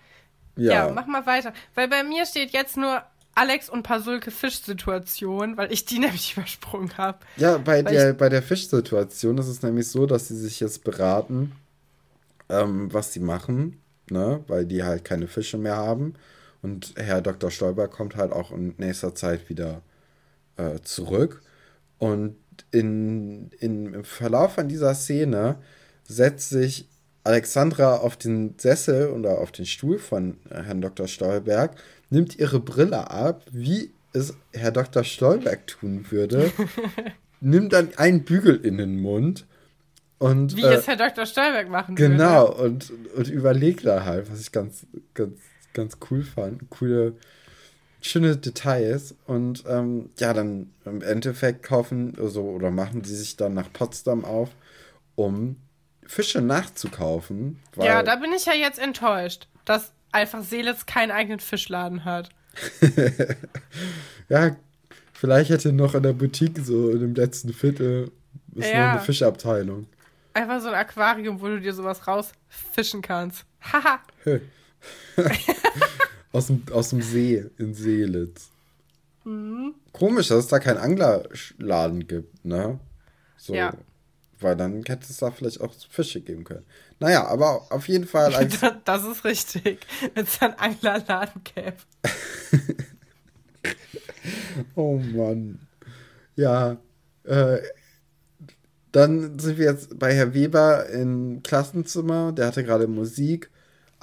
Ja, ja, mach mal weiter. Weil bei mir steht jetzt nur Alex und Pasulke Fischsituation, weil ich die *laughs* nämlich übersprungen habe. Ja, bei Weil der, bei der Fischsituation ist es nämlich so, dass sie sich jetzt beraten, ähm, was sie machen, ne? weil die halt keine Fische mehr haben. Und Herr Dr. Stolper kommt halt auch in nächster Zeit wieder äh, zurück. Und in, in, im Verlauf von dieser Szene setzt sich Alexandra auf den Sessel oder auf den Stuhl von Herrn Dr. Stolberg, nimmt ihre Brille ab, wie es Herr Dr. Stolberg tun würde, *laughs* nimmt dann einen Bügel in den Mund und Wie äh, es Herr Dr. Stolberg machen würde. genau und, und überlegt da halt, was ich ganz, ganz, ganz cool fand. Coole, schöne Details. Und ähm, ja, dann im Endeffekt kaufen so oder machen sie sich dann nach Potsdam auf, um Fische nachzukaufen. Ja, da bin ich ja jetzt enttäuscht, dass einfach Seelitz keinen eigenen Fischladen hat. *laughs* ja, vielleicht hätte noch in der Boutique so in dem letzten Viertel ist noch Ja. eine Fischabteilung. Einfach so ein Aquarium, wo du dir sowas rausfischen kannst. Haha. *laughs* *laughs* Aus dem, aus dem See in Seelitz. Mhm. Komisch, dass es da keinen Anglerladen gibt, ne? So. Ja. Weil dann hätte es da vielleicht auch Fische geben können. Naja, aber auf jeden Fall *laughs* als. Das ist richtig. Wenn es einen Anglerladen gäbe. *laughs* oh Mann. Ja. Äh, dann sind wir jetzt bei Herr Weber im Klassenzimmer. Der hatte gerade Musik,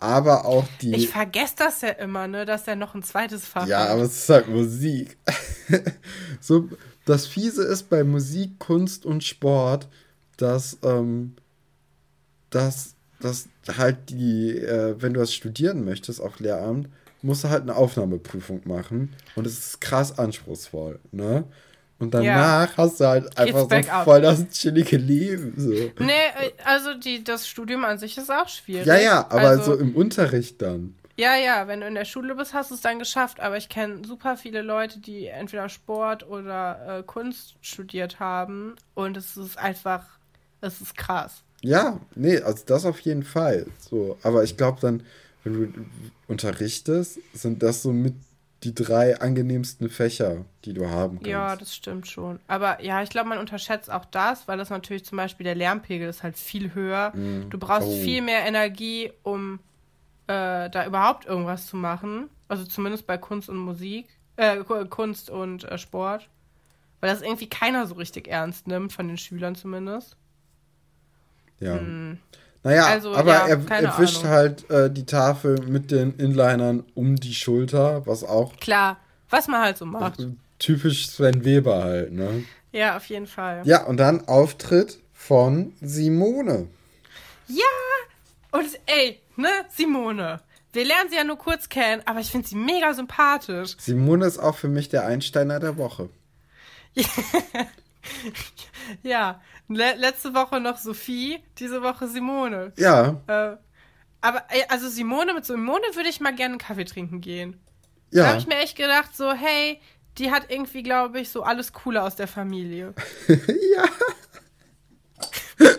aber auch die. Ich vergesse das ja immer, ne, dass er noch ein zweites Fach Ja, hat. aber es ist halt Musik. *laughs* so, das Fiese ist bei Musik, Kunst und Sport, dass, ähm, dass, dass halt die, äh, wenn du das studieren möchtest auf Lehramt, musst du halt eine Aufnahmeprüfung machen. Und es ist krass anspruchsvoll, ne? Und danach hast du halt einfach so voll das chillige Leben. So. Nee, äh, also die, das Studium an sich ist auch schwierig. Ja, ja, aber also, so im Unterricht dann. Ja, ja, wenn du in der Schule bist, hast du es dann geschafft. Aber ich kenne super viele Leute, die entweder Sport oder äh, Kunst studiert haben. Und es ist einfach, es ist krass. Ja, nee, also das auf jeden Fall. So, aber ich glaube dann, wenn du unterrichtest, sind das so mit die drei angenehmsten Fächer, die du haben kannst. Ja, das stimmt schon. Aber ja, ich glaube, man unterschätzt auch das, weil das natürlich zum Beispiel der Lärmpegel ist halt viel höher. Du brauchst Oh. viel mehr Energie, um äh, da überhaupt irgendwas zu machen. Also zumindest bei Kunst und Musik, äh, Ku- Kunst und äh, Sport. Weil das irgendwie keiner so richtig ernst nimmt, von den Schülern zumindest. ja. Naja, Also, aber ja, er, er wischt Ahnung. halt äh, die Tafel mit den Inlinern um die Schulter, was auch Klar, was man halt so macht. typisch Sven Weber halt, ne? Ja, auf jeden Fall. Ja, und dann Auftritt von Simone. Und ey, ne, Simone. Wir lernen sie ja nur kurz kennen, aber ich finde sie mega sympathisch. Simone ist auch für mich der Einsteiner der Woche. *laughs* *laughs* Ja, le letzte Woche noch Sophie, diese Woche Simone. Ja, Äh, aber also Simone, mit Simone würde ich mal gerne einen Kaffee trinken gehen. Da ja. habe ich mir echt gedacht, so, hey, die hat irgendwie, glaube ich, so alles Coole aus der Familie. *laughs* ja. *laughs*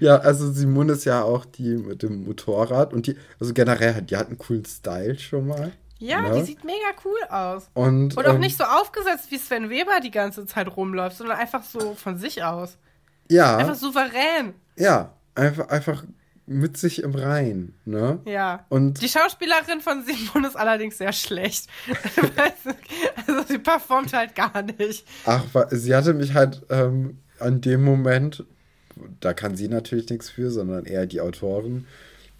Ja, also Simone ist ja auch die mit dem Motorrad und die, also generell, die hat einen coolen Style schon mal. Ja, ne? die sieht mega cool aus. Und, Und auch ähm, nicht so aufgesetzt, wie Sven Weber die ganze Zeit rumläuft, sondern einfach so von sich aus. Ja, Einfach souverän. ja, einfach, einfach mit sich im Rein, ne? Ja. Und Die Schauspielerin von Simone ist allerdings sehr schlecht. *laughs* also sie performt halt gar nicht. ach, sie hatte mich halt ähm, an dem Moment, da kann sie natürlich nichts für, sondern eher die Autoren,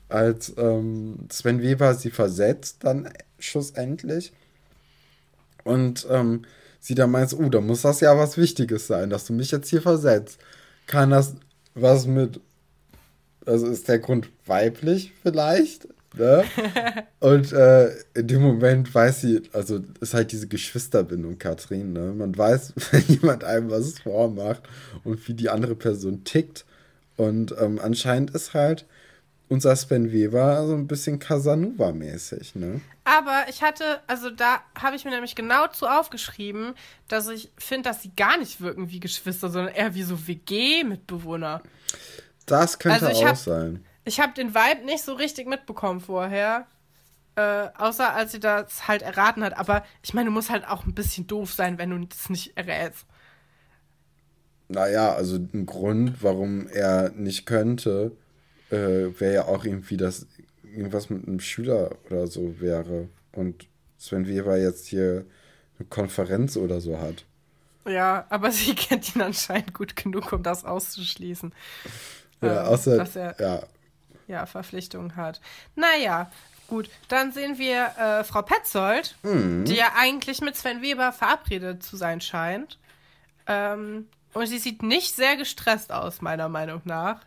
als ähm, Sven Weber sie versetzt dann schlussendlich. Und ähm, sie dann meint, oh, da muss das ja was Wichtiges sein, dass du mich jetzt hier versetzt. Kann das was mit, also ist der Grund weiblich vielleicht? Ne? *laughs* Und äh, in dem Moment weiß sie, also ist halt diese Geschwisterbindung, Katrin. Ne? Man weiß, *laughs* wenn jemand einem was vormacht und wie die andere Person tickt. Und ähm, anscheinend ist halt unser Sven Weber so ein bisschen Casanova-mäßig. Ne? Aber ich hatte, also da habe ich mir nämlich genau zu aufgeschrieben, dass ich finde, dass sie gar nicht wirken wie Geschwister, sondern eher wie so WG-Mitbewohner. Das könnte Also auch hab- sein. Ich habe den Vibe nicht so richtig mitbekommen vorher. Äh, außer als sie das halt erraten hat. Aber ich meine, du musst halt auch ein bisschen doof sein, wenn du das nicht errätst. Naja, also ein Grund, warum er nicht könnte, äh, wäre ja auch irgendwie, dass irgendwas mit einem Schüler oder so wäre. Und Sven Weber jetzt hier eine Konferenz oder so hat. Ja, aber *laughs* sie kennt ihn anscheinend gut genug, um das auszuschließen. Ja, Ähm, außer, dass er ja, ja, Verpflichtungen hat. Naja, gut. Dann sehen wir äh, Frau Petzold, Mhm. die ja eigentlich mit Sven Weber verabredet zu sein scheint. Ähm, und sie sieht nicht sehr gestresst aus, meiner Meinung nach.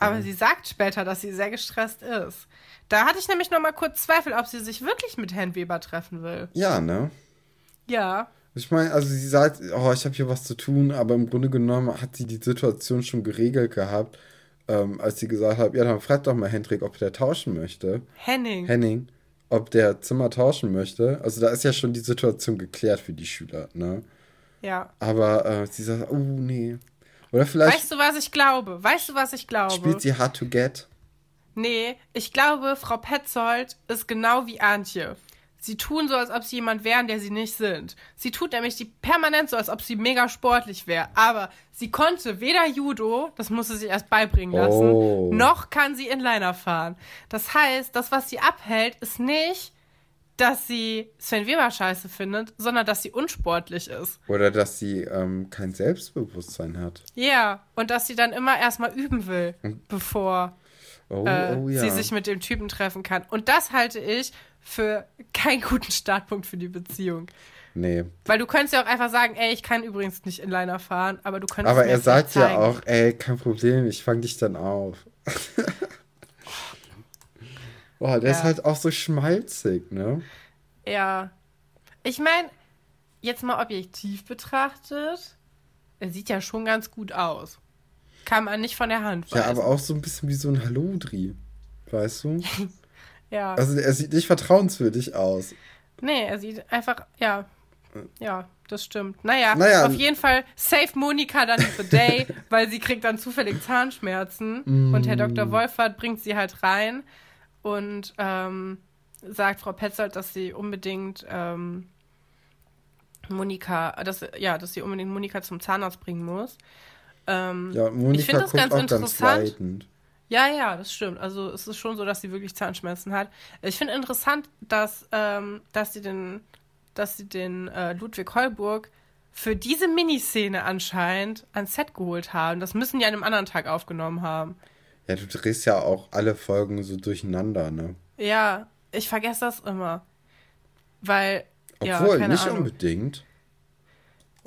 Aber sie sagt später, dass sie sehr gestresst ist. Da hatte ich nämlich noch mal kurz Zweifel, ob sie sich wirklich mit Herrn Weber treffen will. ja, ne? Ja. Ich meine, also sie sagt, oh, ich habe hier was zu tun, aber im Grunde genommen hat sie die Situation schon geregelt gehabt, ähm, als sie gesagt hat, ja, dann frag doch mal Hendrik, ob der tauschen möchte. Henning. Henning, ob der Zimmer tauschen möchte. Also da ist ja schon die Situation geklärt für die Schüler, ne? ja. Aber äh, sie sagt, oh nee. Oder vielleicht Weißt du, was ich glaube? Weißt du, was ich glaube? spielt sie Hard to Get. Nee, ich glaube, Frau Petzold ist genau wie Antje. Sie tun so, als ob sie jemand wären, der sie nicht sind. Sie tut nämlich die permanent so, als ob sie mega sportlich wäre. Aber sie konnte weder Judo, das musste sie erst beibringen lassen, Oh. noch kann sie Inliner fahren. Das heißt, das, was sie abhält, ist nicht, dass sie Sven Weber scheiße findet, sondern dass sie unsportlich ist. Oder dass sie ähm, kein Selbstbewusstsein hat. Ja, und dass sie dann immer erstmal üben will, bevor Oh, äh, oh ja. sie sich mit dem Typen treffen kann. Und das halte ich für keinen guten Startpunkt für die Beziehung. nee. Weil du könntest ja auch einfach sagen, ey, ich kann übrigens nicht Inliner fahren, aber du könntest Aber er sagt ja auch, ey, kein Problem, ich fang dich dann auf. *laughs* Boah, der ist Ja. halt auch so schmalzig, ne? Ja. Ich meine, jetzt mal objektiv betrachtet, er sieht ja schon ganz gut aus. Kann man nicht von der Hand Ja, weisen. aber auch so ein bisschen wie so ein Halodri. Weißt du? *laughs* Ja. Also er sieht nicht vertrauenswürdig aus. nee, er sieht einfach, ja. Ja, das stimmt. Naja, Naja. auf jeden Fall save Monika dann the day, *laughs* weil sie kriegt dann zufällig Zahnschmerzen Mm. und Herr Dr. Wolfert bringt sie halt rein und ähm, sagt Frau Petzold, dass sie unbedingt ähm, Monika, dass, ja, dass sie unbedingt Monika zum Zahnarzt bringen muss. Ähm, Ja, Monika ich finde das ganz ganz interessant. leidend. Ja, ja, das stimmt. Also es ist schon so, dass sie wirklich Zahnschmerzen hat. Ich finde interessant, dass, ähm, dass sie den, dass sie den äh, Ludwig Heuburg für diese Miniszene anscheinend ans Set geholt haben. Das müssen die an einem anderen Tag aufgenommen haben. Ja, du drehst ja auch alle Folgen so durcheinander, ne? Ja, ich vergesse das immer. Weil, ja, Obwohl, keine nicht Ahnung. unbedingt.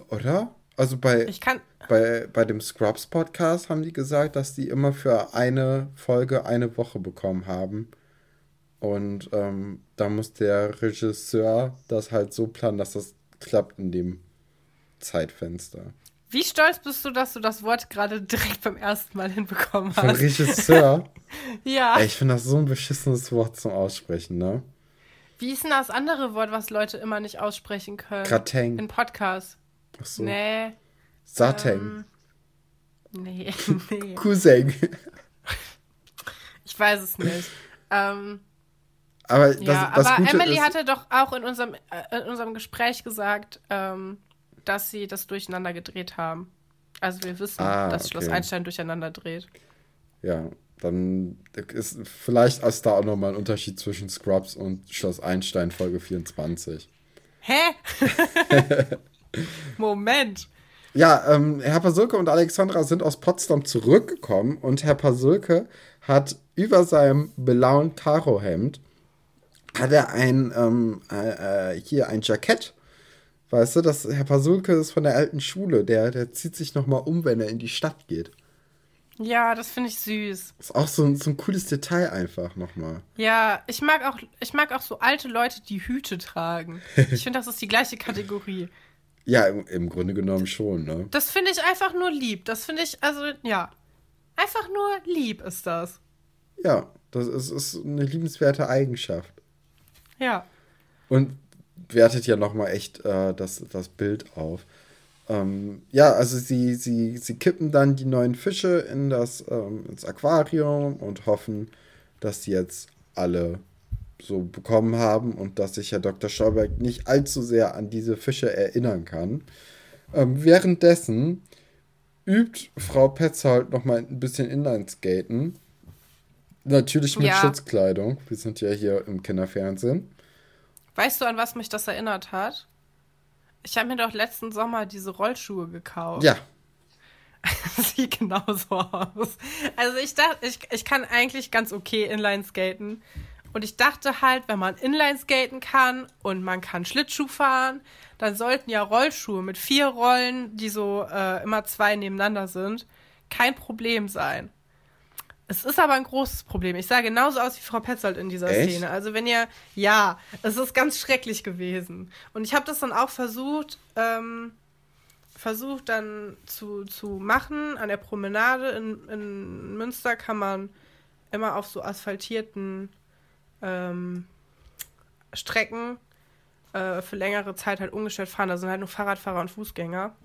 Oder? Also bei, Ich kann, bei, bei dem Scrubs Podcast haben die gesagt, dass die immer für eine Folge eine Woche bekommen haben. Und ähm, da muss der Regisseur das halt so planen, dass das klappt in dem Zeitfenster. Wie stolz bist du, dass du das Wort gerade direkt beim ersten Mal hinbekommen Von hast? Regisseur? *laughs* Ja. Ey, ich finde das so ein beschissenes Wort zum Aussprechen, ne? Wie ist denn das andere Wort, was Leute immer nicht aussprechen können? Grateng. In Podcasts. Ach so. Nee. Sateng. Ähm, Nee, *laughs* nee. Cousin. Ich weiß es nicht. Ähm, Aber das, ja, das aber Gute Emily ist, hatte doch auch in unserem, äh, in unserem Gespräch gesagt, ähm, dass sie das durcheinander gedreht haben. Also wir wissen, Ah, dass Schloss okay. Einstein durcheinander dreht. Ja, dann ist vielleicht ist da auch nochmal ein Unterschied zwischen Scrubs und Schloss Einstein Folge 24. Hä? *laughs* Moment. Ja, ähm, Herr Pasulke und Alexandra sind aus Potsdam zurückgekommen und Herr Pasulke hat über seinem blauen Karohemd hat er ein ähm, äh, äh, hier ein Jackett. Weißt du, das Herr Pasulke ist von der alten Schule, der der zieht sich noch mal um, wenn er in die Stadt geht. Ja, das finde ich süß. Ist auch so ein, so ein cooles Detail einfach noch mal. Ja, ich mag auch, ich mag auch so alte Leute, die Hüte tragen. *laughs* Ich finde, das ist die gleiche Kategorie. Ja, im, im Grunde genommen schon, ne? Das finde ich einfach nur lieb. Das finde ich, also, ja. Einfach nur lieb ist das. Ja, das ist, ist eine liebenswerte Eigenschaft. Ja. Und wertet ja noch mal echt äh, das, das Bild auf. Ähm, ja, also sie, sie, sie kippen dann die neuen Fische in das, ähm, ins Aquarium und hoffen, dass die jetzt alle so bekommen haben und dass sich Herr Dr. Stolberg nicht allzu sehr an diese Fische erinnern kann. Ähm, währenddessen übt Frau Petzold noch mal ein bisschen Inlineskaten. Natürlich mit Ja. Schutzkleidung. Wir sind ja hier im Kinderfernsehen. Weißt du, an was mich das erinnert hat? Ich habe mir doch letzten Sommer diese Rollschuhe gekauft. Ja, *laughs* Sieht genauso aus. Also ich dachte, ich, ich kann eigentlich ganz okay Inline skaten. Und ich dachte halt, wenn man Inline skaten kann und man kann Schlittschuh fahren, dann sollten ja Rollschuhe mit vier Rollen, die so äh, immer zwei nebeneinander sind, kein Problem sein. Es ist aber ein großes Problem. Ich sah genauso aus wie Frau Petzold in dieser Echt? Szene. Also wenn ihr, ja, es ist ganz schrecklich gewesen. Und ich habe das dann auch versucht, ähm, versucht dann zu, zu machen. An der Promenade in, in Münster kann man immer auf so asphaltierten ähm, Strecken äh, für längere Zeit halt ungestört fahren. Da sind halt nur Fahrradfahrer und Fußgänger.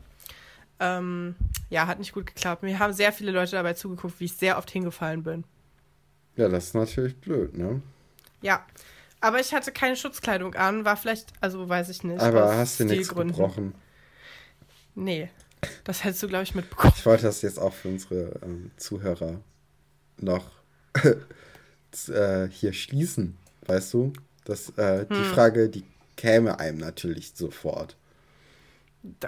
Ähm, ja, hat nicht gut geklappt. Mir haben sehr viele Leute dabei zugeguckt, wie ich sehr oft hingefallen bin. Ja, das ist natürlich blöd, ne? Ja. Aber ich hatte keine Schutzkleidung an, war vielleicht, also weiß ich nicht. Aber hast du nichts gebrochen? Nee. Das hättest du, glaube ich, mitbekommen. Ich wollte das jetzt auch für unsere ähm, Zuhörer noch *laughs* äh, hier schließen, weißt du? Das, äh, Die Hm. Frage, die käme einem natürlich sofort.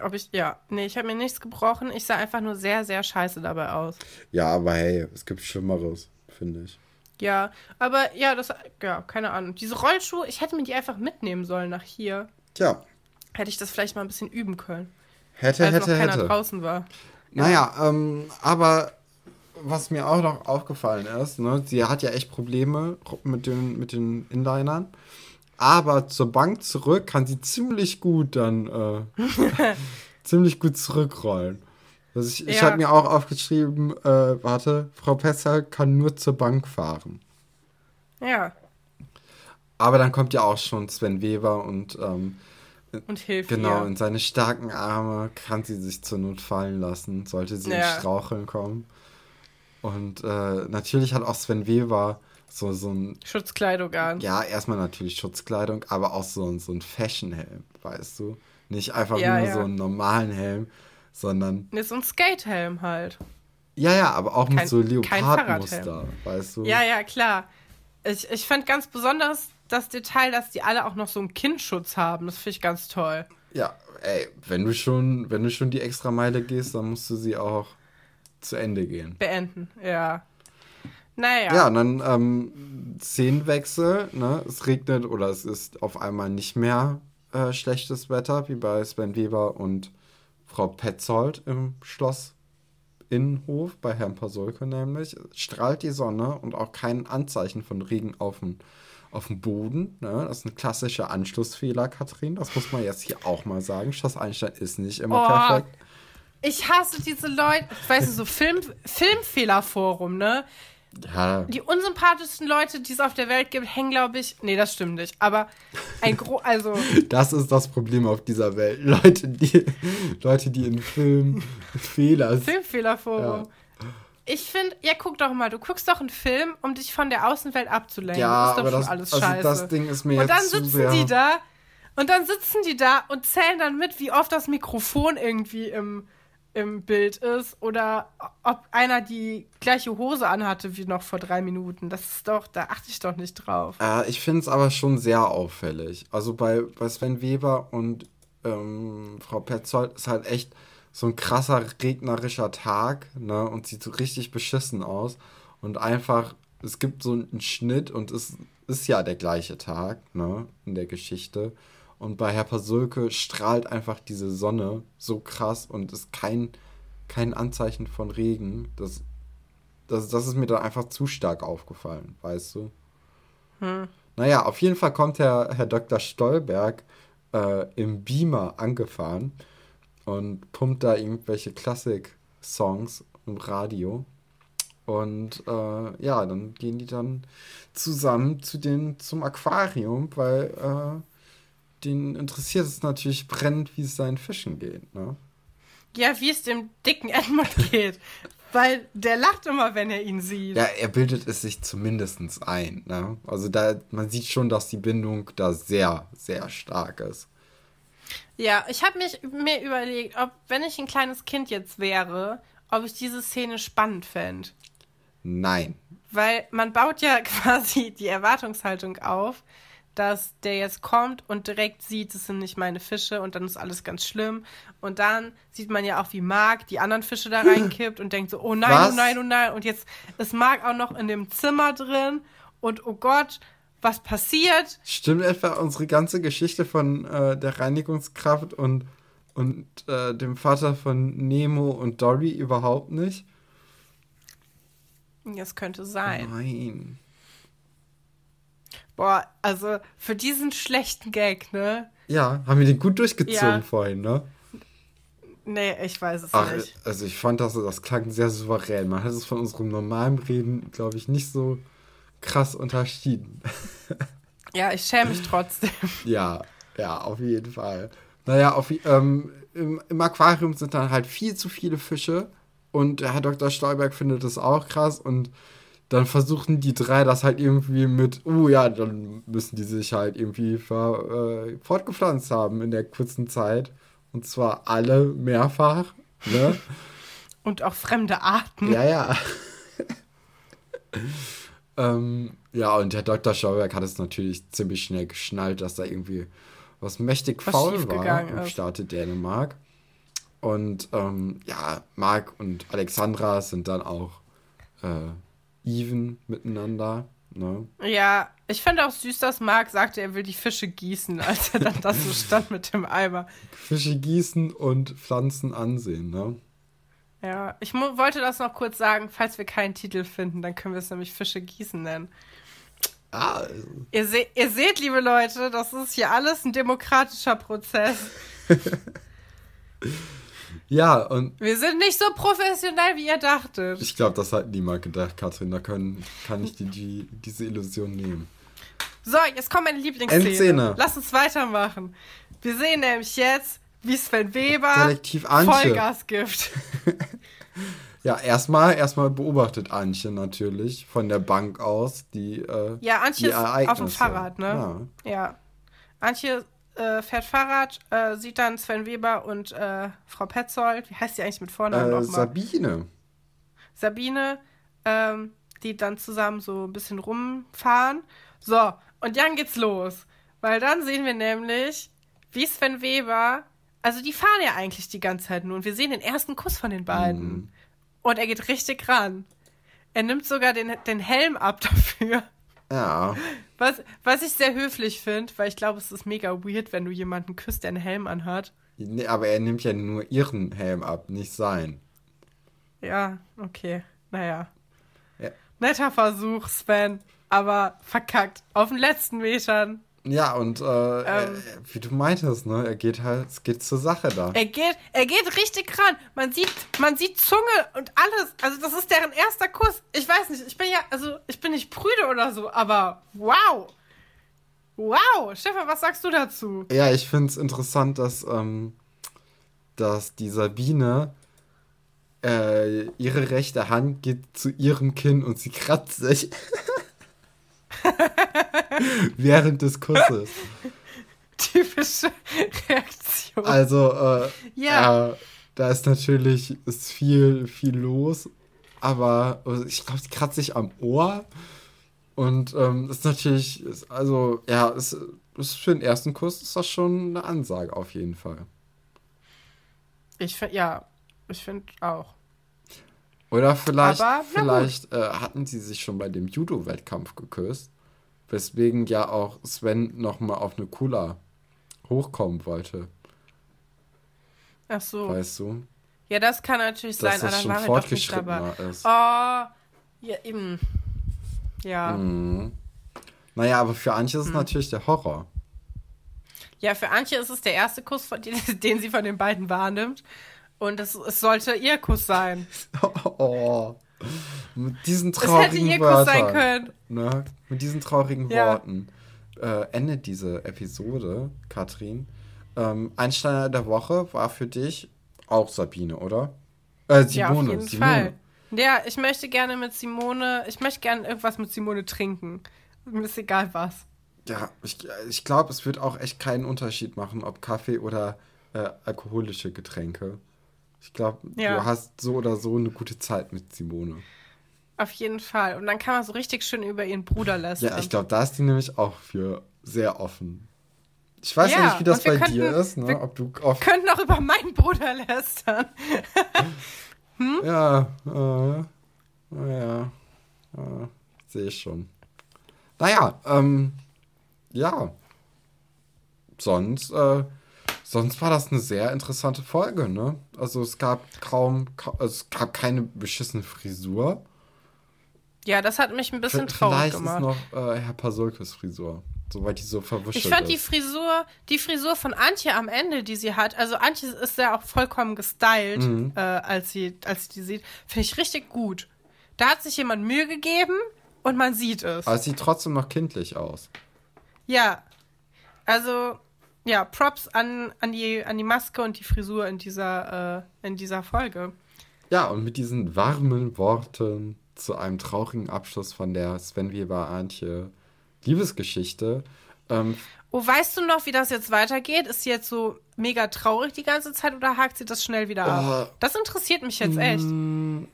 Ob ich, ja, nee, ich habe mir nichts gebrochen. Ich sah einfach nur sehr, sehr scheiße dabei aus. Ja, aber hey, es gibt Schlimmeres, finde ich. Ja, aber ja, das, ja, keine Ahnung. Diese Rollschuhe, ich hätte mir die einfach mitnehmen sollen nach hier. Tja, Hätte ich das vielleicht mal ein bisschen üben können. hätte, als noch hätte, keiner hätte. draußen war. Naja, ähm, aber was mir auch noch aufgefallen ist, ne, sie hat ja echt Probleme mit den, mit den Inlinern. Aber zur Bank zurück kann sie ziemlich gut dann *laughs* äh, ziemlich gut zurückrollen. Also ich ich Ja. habe mir auch aufgeschrieben, äh, warte, Frau Pessel kann nur zur Bank fahren. Ja, Aber dann kommt ja auch schon Sven Weber und ähm, und hilft genau, ihr. in seine starken Arme kann sie sich zur Not fallen lassen, sollte sie Ja. ins Straucheln kommen. Und äh, natürlich hat auch Sven Weber so, so ein, Schutzkleidung an. ja, erstmal natürlich Schutzkleidung, aber auch so, ein- so ein Fashion-Helm, weißt du? Nicht einfach Ja, nur ja. so einen normalen Helm, sondern, Nee, so ein Skatehelm halt. ja, ja, aber auch mit Kein- so kein Leopardmuster, weißt du? Ja, ja, klar. Ich, ich fand ganz besonders das Detail, dass die alle auch noch so einen Kinnschutz haben. Das finde ich ganz toll. Ja, ey, wenn du schon, wenn du schon die extra Meile gehst, dann musst du sie auch zu Ende gehen. Beenden, ja. Naja. Ja, und dann ähm, Szenenwechsel, ne? Es regnet oder es ist auf einmal nicht mehr äh, schlechtes Wetter, wie bei Sven Weber und Frau Petzold im Schloss Innenhof, bei Herrn Pasolke nämlich. Strahlt die Sonne und auch kein Anzeichen von Regen auf dem, auf dem Boden. Ne? Das ist ein klassischer Anschlussfehler, Katrin. Das muss man jetzt hier auch mal sagen. Schloss Einstein ist nicht immer Oh, perfekt. Ich hasse diese Leute, weißt du, so Film, Filmfehlerforum, ne? Ja. Die unsympathischsten Leute, die es auf der Welt gibt, hängen, glaube ich. Nee, das stimmt nicht. Aber ein gro *laughs* also. Das ist das Problem auf dieser Welt. Leute, die, Leute, die in Filmen Fehler Filmfehlerforum. Ja. Ich finde, ja, guck doch mal, du guckst doch einen Film, um dich von der Außenwelt abzulenken. Ja, das ist doch aber schon das, alles also scheiße. das Ding ist mir und dann jetzt zu sitzen sehr. die da und dann sitzen die da und zählen dann mit, wie oft das Mikrofon irgendwie im, im Bild ist oder ob einer die gleiche Hose anhatte wie noch vor drei Minuten. Das ist doch, da achte ich doch nicht drauf. Äh, ich finde es aber schon sehr auffällig. Also bei, bei Sven Weber und ähm, Frau Petzold ist halt echt so ein krasser regnerischer Tag, ne? Und sieht so richtig beschissen aus. Und einfach, es gibt so einen Schnitt und es ist ja der gleiche Tag, ne? In der Geschichte. Und bei Herr Pasulke strahlt einfach diese Sonne so krass und ist kein, kein Anzeichen von Regen. Das, das, das ist mir dann einfach zu stark aufgefallen, weißt du? Hm. Naja, auf jeden Fall kommt Herr, Herr Dr. Stolberg äh, im Beamer angefahren und pumpt da irgendwelche Klassik-Songs im Radio. Und äh, ja, dann gehen die dann zusammen zu den, zum Aquarium, weil äh, den interessiert es natürlich brennend, wie es seinen Fischen geht. Ne? Ja, wie es dem dicken Edmund geht. Weil der lacht immer, wenn er ihn sieht. Ja, er bildet es sich zumindest ein. Ne? Also da, man sieht schon, dass die Bindung da sehr, sehr stark ist. Ja, ich habe mich mir überlegt, ob, wenn ich ein kleines Kind jetzt wäre, ob ich diese Szene spannend fände. Nein. Weil man baut ja *laughs* quasi die Erwartungshaltung auf, dass der jetzt kommt und direkt sieht, es sind nicht meine Fische und dann ist alles ganz schlimm. Und dann sieht man ja auch, wie Mark die anderen Fische da *clears throat* reinkippt und denkt so, oh nein, Was? oh nein, oh nein. Und jetzt ist Mark auch noch in dem Zimmer drin und oh Gott, was passiert? Stimmt etwa unsere ganze Geschichte von äh, der Reinigungskraft und, und äh, dem Vater von Nemo und Dory überhaupt nicht? Das könnte sein. Nein. Boah, also für diesen schlechten Gag, ne? Ja, haben wir den gut durchgezogen Ja. vorhin, ne? Nee, ich weiß es Ach, nicht. also ich fand das, das klang sehr souverän. Man hat es von unserem normalen Reden, glaube ich, nicht so krass unterschieden. *laughs* Ja, ich schäme mich trotzdem. Ja, ja, auf jeden Fall. Naja, auf, ähm, im, im Aquarium sind dann halt viel zu viele Fische und Herr Dr. Stolberg findet das auch krass und dann versuchen die drei das halt irgendwie mit, oh ja, dann müssen die sich halt irgendwie ver, äh, fortgepflanzt haben in der kurzen Zeit. Und zwar alle mehrfach, ne? *laughs* Und auch fremde Arten. Ja, ja. *laughs* ähm, ja, und Herr Dr. Schauberg hat es natürlich ziemlich schnell geschnallt, dass da irgendwie was mächtig Was faul war im. Staate Dänemark. Und ähm, ja, Marc und Alexandra sind dann auch äh, even miteinander. Ne? Ja, ich fand auch süß, dass Marc sagte, er will die Fische gießen, *laughs* als er dann da so stand mit dem Eimer. Fische gießen und Pflanzen ansehen. Ne? Ja, ich wollte das noch kurz sagen, falls wir keinen Titel finden, dann können wir es nämlich Fische gießen nennen. Ah, Ihr, se ihr seht, liebe Leute, das ist hier alles ein demokratischer Prozess. *laughs* ja, und Wir sind nicht so professionell, wie ihr dachtet. ich glaube, das hat niemand gedacht, Katrin. Da können, kann ich die, die, diese Illusion nehmen. So, jetzt kommt meine Lieblingsszene. Endszene. Lass uns weitermachen. Wir sehen nämlich jetzt, wie Sven Weber Detektiv Antje. Vollgas gibt. *laughs* Ja, erstmal erstmal beobachtet Antje natürlich von der Bank aus die äh, Ja, Antje die ist auf dem. Fahrrad, ne? Ja. Antje äh, fährt Fahrrad, äh, sieht dann Sven Weber und äh, Frau Petzold, wie heißt die eigentlich mit. Vornamen Äh, nochmal? Sabine. Sabine, ähm, die dann zusammen so ein bisschen rumfahren. So, und dann geht's los. Weil dann sehen wir nämlich, wie Sven Weber, also die fahren ja eigentlich die ganze Zeit nur und wir sehen den ersten Kuss von den beiden. Mhm. Und er geht richtig ran. Er nimmt sogar den, den Helm ab dafür. Ja. Was, was ich sehr höflich finde, weil ich glaube, es ist mega weird, wenn du jemanden küsst, der einen Helm anhat. Nee, aber er nimmt ja nur ihren Helm ab, nicht sein. Ja, okay. Naja. Ja. Netter Versuch, Sven. Aber verkackt. Auf den letzten Metern. Ja, und äh, ähm, äh, wie du meintest, ne, er geht halt, es geht zur Sache da. Er geht, er geht richtig ran. Man sieht, man sieht Zunge und alles. Also das ist deren erster Kuss. Ich weiß nicht, ich bin ja, also ich bin nicht prüde oder so, aber wow. Wow, Stefan, was sagst du dazu? Ja, ich finde es interessant, dass, ähm, dass die Sabine äh, ihre rechte Hand geht zu ihrem Kinn und sie kratzt sich. *laughs* *laughs* Während des Kusses. Typische Reaktion. Also, äh, ja. Äh, da ist natürlich ist viel, viel los. Aber ich glaube, sie kratzt sich am Ohr. Und ähm, ist natürlich, ist, also, ja, ist, ist für den ersten Kuss ist das schon eine Ansage auf jeden Fall. Ich finde, ja, ich finde auch. Oder vielleicht, Aber, vielleicht äh, hatten sie sich schon bei dem Judo-Wettkampf geküsst. Weswegen ja auch Sven nochmal auf eine Kula hochkommen wollte. Ach so. Weißt du? Ja, das kann natürlich Dass sein, das schon fortgeschrittener ist. Oh, ja, eben. Ja. Mhm. Naja, aber für Antje ist es hm. natürlich der Horror. Ja, für Antje ist es der erste Kuss, *laughs* den, den sie von den beiden wahrnimmt. Und es, es sollte ihr Kuss sein. *laughs* Oh. Mit diesen traurigen Wörtern. Ne? Mit diesen traurigen ja. Worten äh, endet diese Episode, Katrin. Ähm, Einsteiner der Woche war für dich auch Sabine, oder? Äh, Simone. Ja, auf jeden Simone. Fall. Ja, ich möchte gerne mit Simone, ich möchte gerne irgendwas mit Simone trinken. Mir ist egal was. Ja, ich, ich glaube, es wird auch echt keinen Unterschied machen, ob Kaffee oder äh, alkoholische Getränke. Ich glaube, ja. du hast so oder so eine gute Zeit mit Simone. Auf jeden Fall. Und dann kann man so richtig schön über ihren Bruder lästern. Ja, ich glaube, da ist die nämlich auch für sehr offen. Ich weiß ja, ja nicht, wie das bei könnten, dir ist, ne? Ob du oft könnten auch über meinen Bruder lästern. *laughs* hm? Ja, äh, ja, äh, sehe ich schon. Naja, ähm, ja. Sonst, äh, sonst war das eine sehr interessante Folge, ne? Also es gab kaum, kaum also es gab keine beschissene Frisur. Ja, das hat mich ein bisschen traurig Vielleicht gemacht. Vielleicht ist noch äh, Herr Pasulkes Frisur, soweit die so verwuschelt Ich fand die Frisur, die Frisur von Antje am Ende, die sie hat, also Antje ist ja auch vollkommen gestylt, mhm. äh, als sie, als sie die sieht, finde ich richtig gut. Da hat sich jemand Mühe gegeben und man sieht es. Aber es sieht trotzdem noch kindlich aus. Ja, also ja, Props an, an, die, an die Maske und die Frisur in dieser, äh, in dieser Folge. Ja, und mit diesen warmen Worten zu einem traurigen Abschluss von der Sven Weber Antje Liebesgeschichte. Ähm, oh, weißt du noch, wie das jetzt weitergeht? Ist sie jetzt so mega traurig die ganze Zeit oder hakt sie das schnell wieder ab? Oh, das interessiert mich jetzt echt. Mm,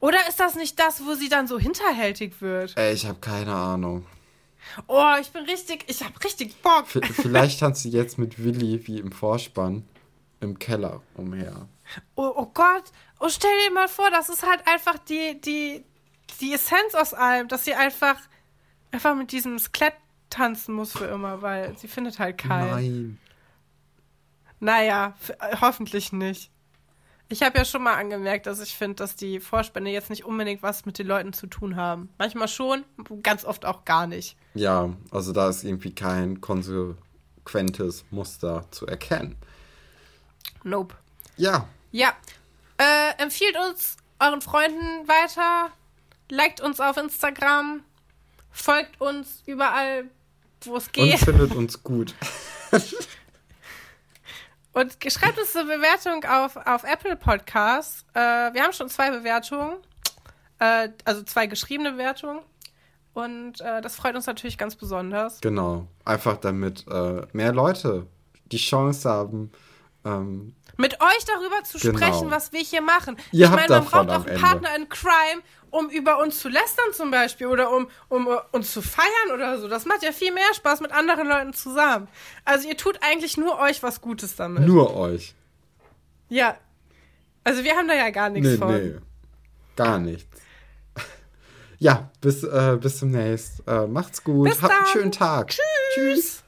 oder ist das nicht das, wo sie dann so hinterhältig wird? Ey, ich habe keine Ahnung. Oh, ich bin richtig, ich habe richtig Bock. V vielleicht tanzt sie jetzt mit Willi wie im Vorspann im Keller umher. Oh, oh Gott, und stell dir mal vor, das ist halt einfach die, die, die Essenz aus allem, dass sie einfach, einfach mit diesem Skelett tanzen muss für immer, weil sie findet halt keinen. Nein. Naja, hoffentlich nicht. Ich habe ja schon mal angemerkt, dass ich finde, dass die Vorspänne jetzt nicht unbedingt was mit den Leuten zu tun haben. Manchmal schon, ganz oft auch gar nicht. Ja, also da ist irgendwie kein konsequentes Muster zu erkennen. Nope. Ja. Ja, äh, empfiehlt uns euren Freunden weiter, liked uns auf Instagram, folgt uns überall, wo es geht. Und findet uns gut. *laughs* Und schreibt uns eine Bewertung auf, auf Apple Podcasts. Äh, wir haben schon zwei Bewertungen, äh, also zwei geschriebene Bewertungen. Und äh, das freut uns natürlich ganz besonders. Genau, einfach damit äh, mehr Leute die Chance haben, ähm, mit euch darüber zu genau. sprechen, was wir hier machen. Ihr ich meine, man braucht auch einen Partner in Crime, um über uns zu lästern zum Beispiel oder um, um uh, uns zu feiern oder so. Das macht ja viel mehr Spaß mit anderen Leuten zusammen. Also ihr tut eigentlich nur euch was Gutes damit. Nur euch. Ja. Also wir haben da ja gar nichts nee, von. Nee, gar nichts. ja, bis, äh, bis zum nächsten. Äh, macht's gut. Bis Habt einen schönen Tag. Tschüss. Tschüss.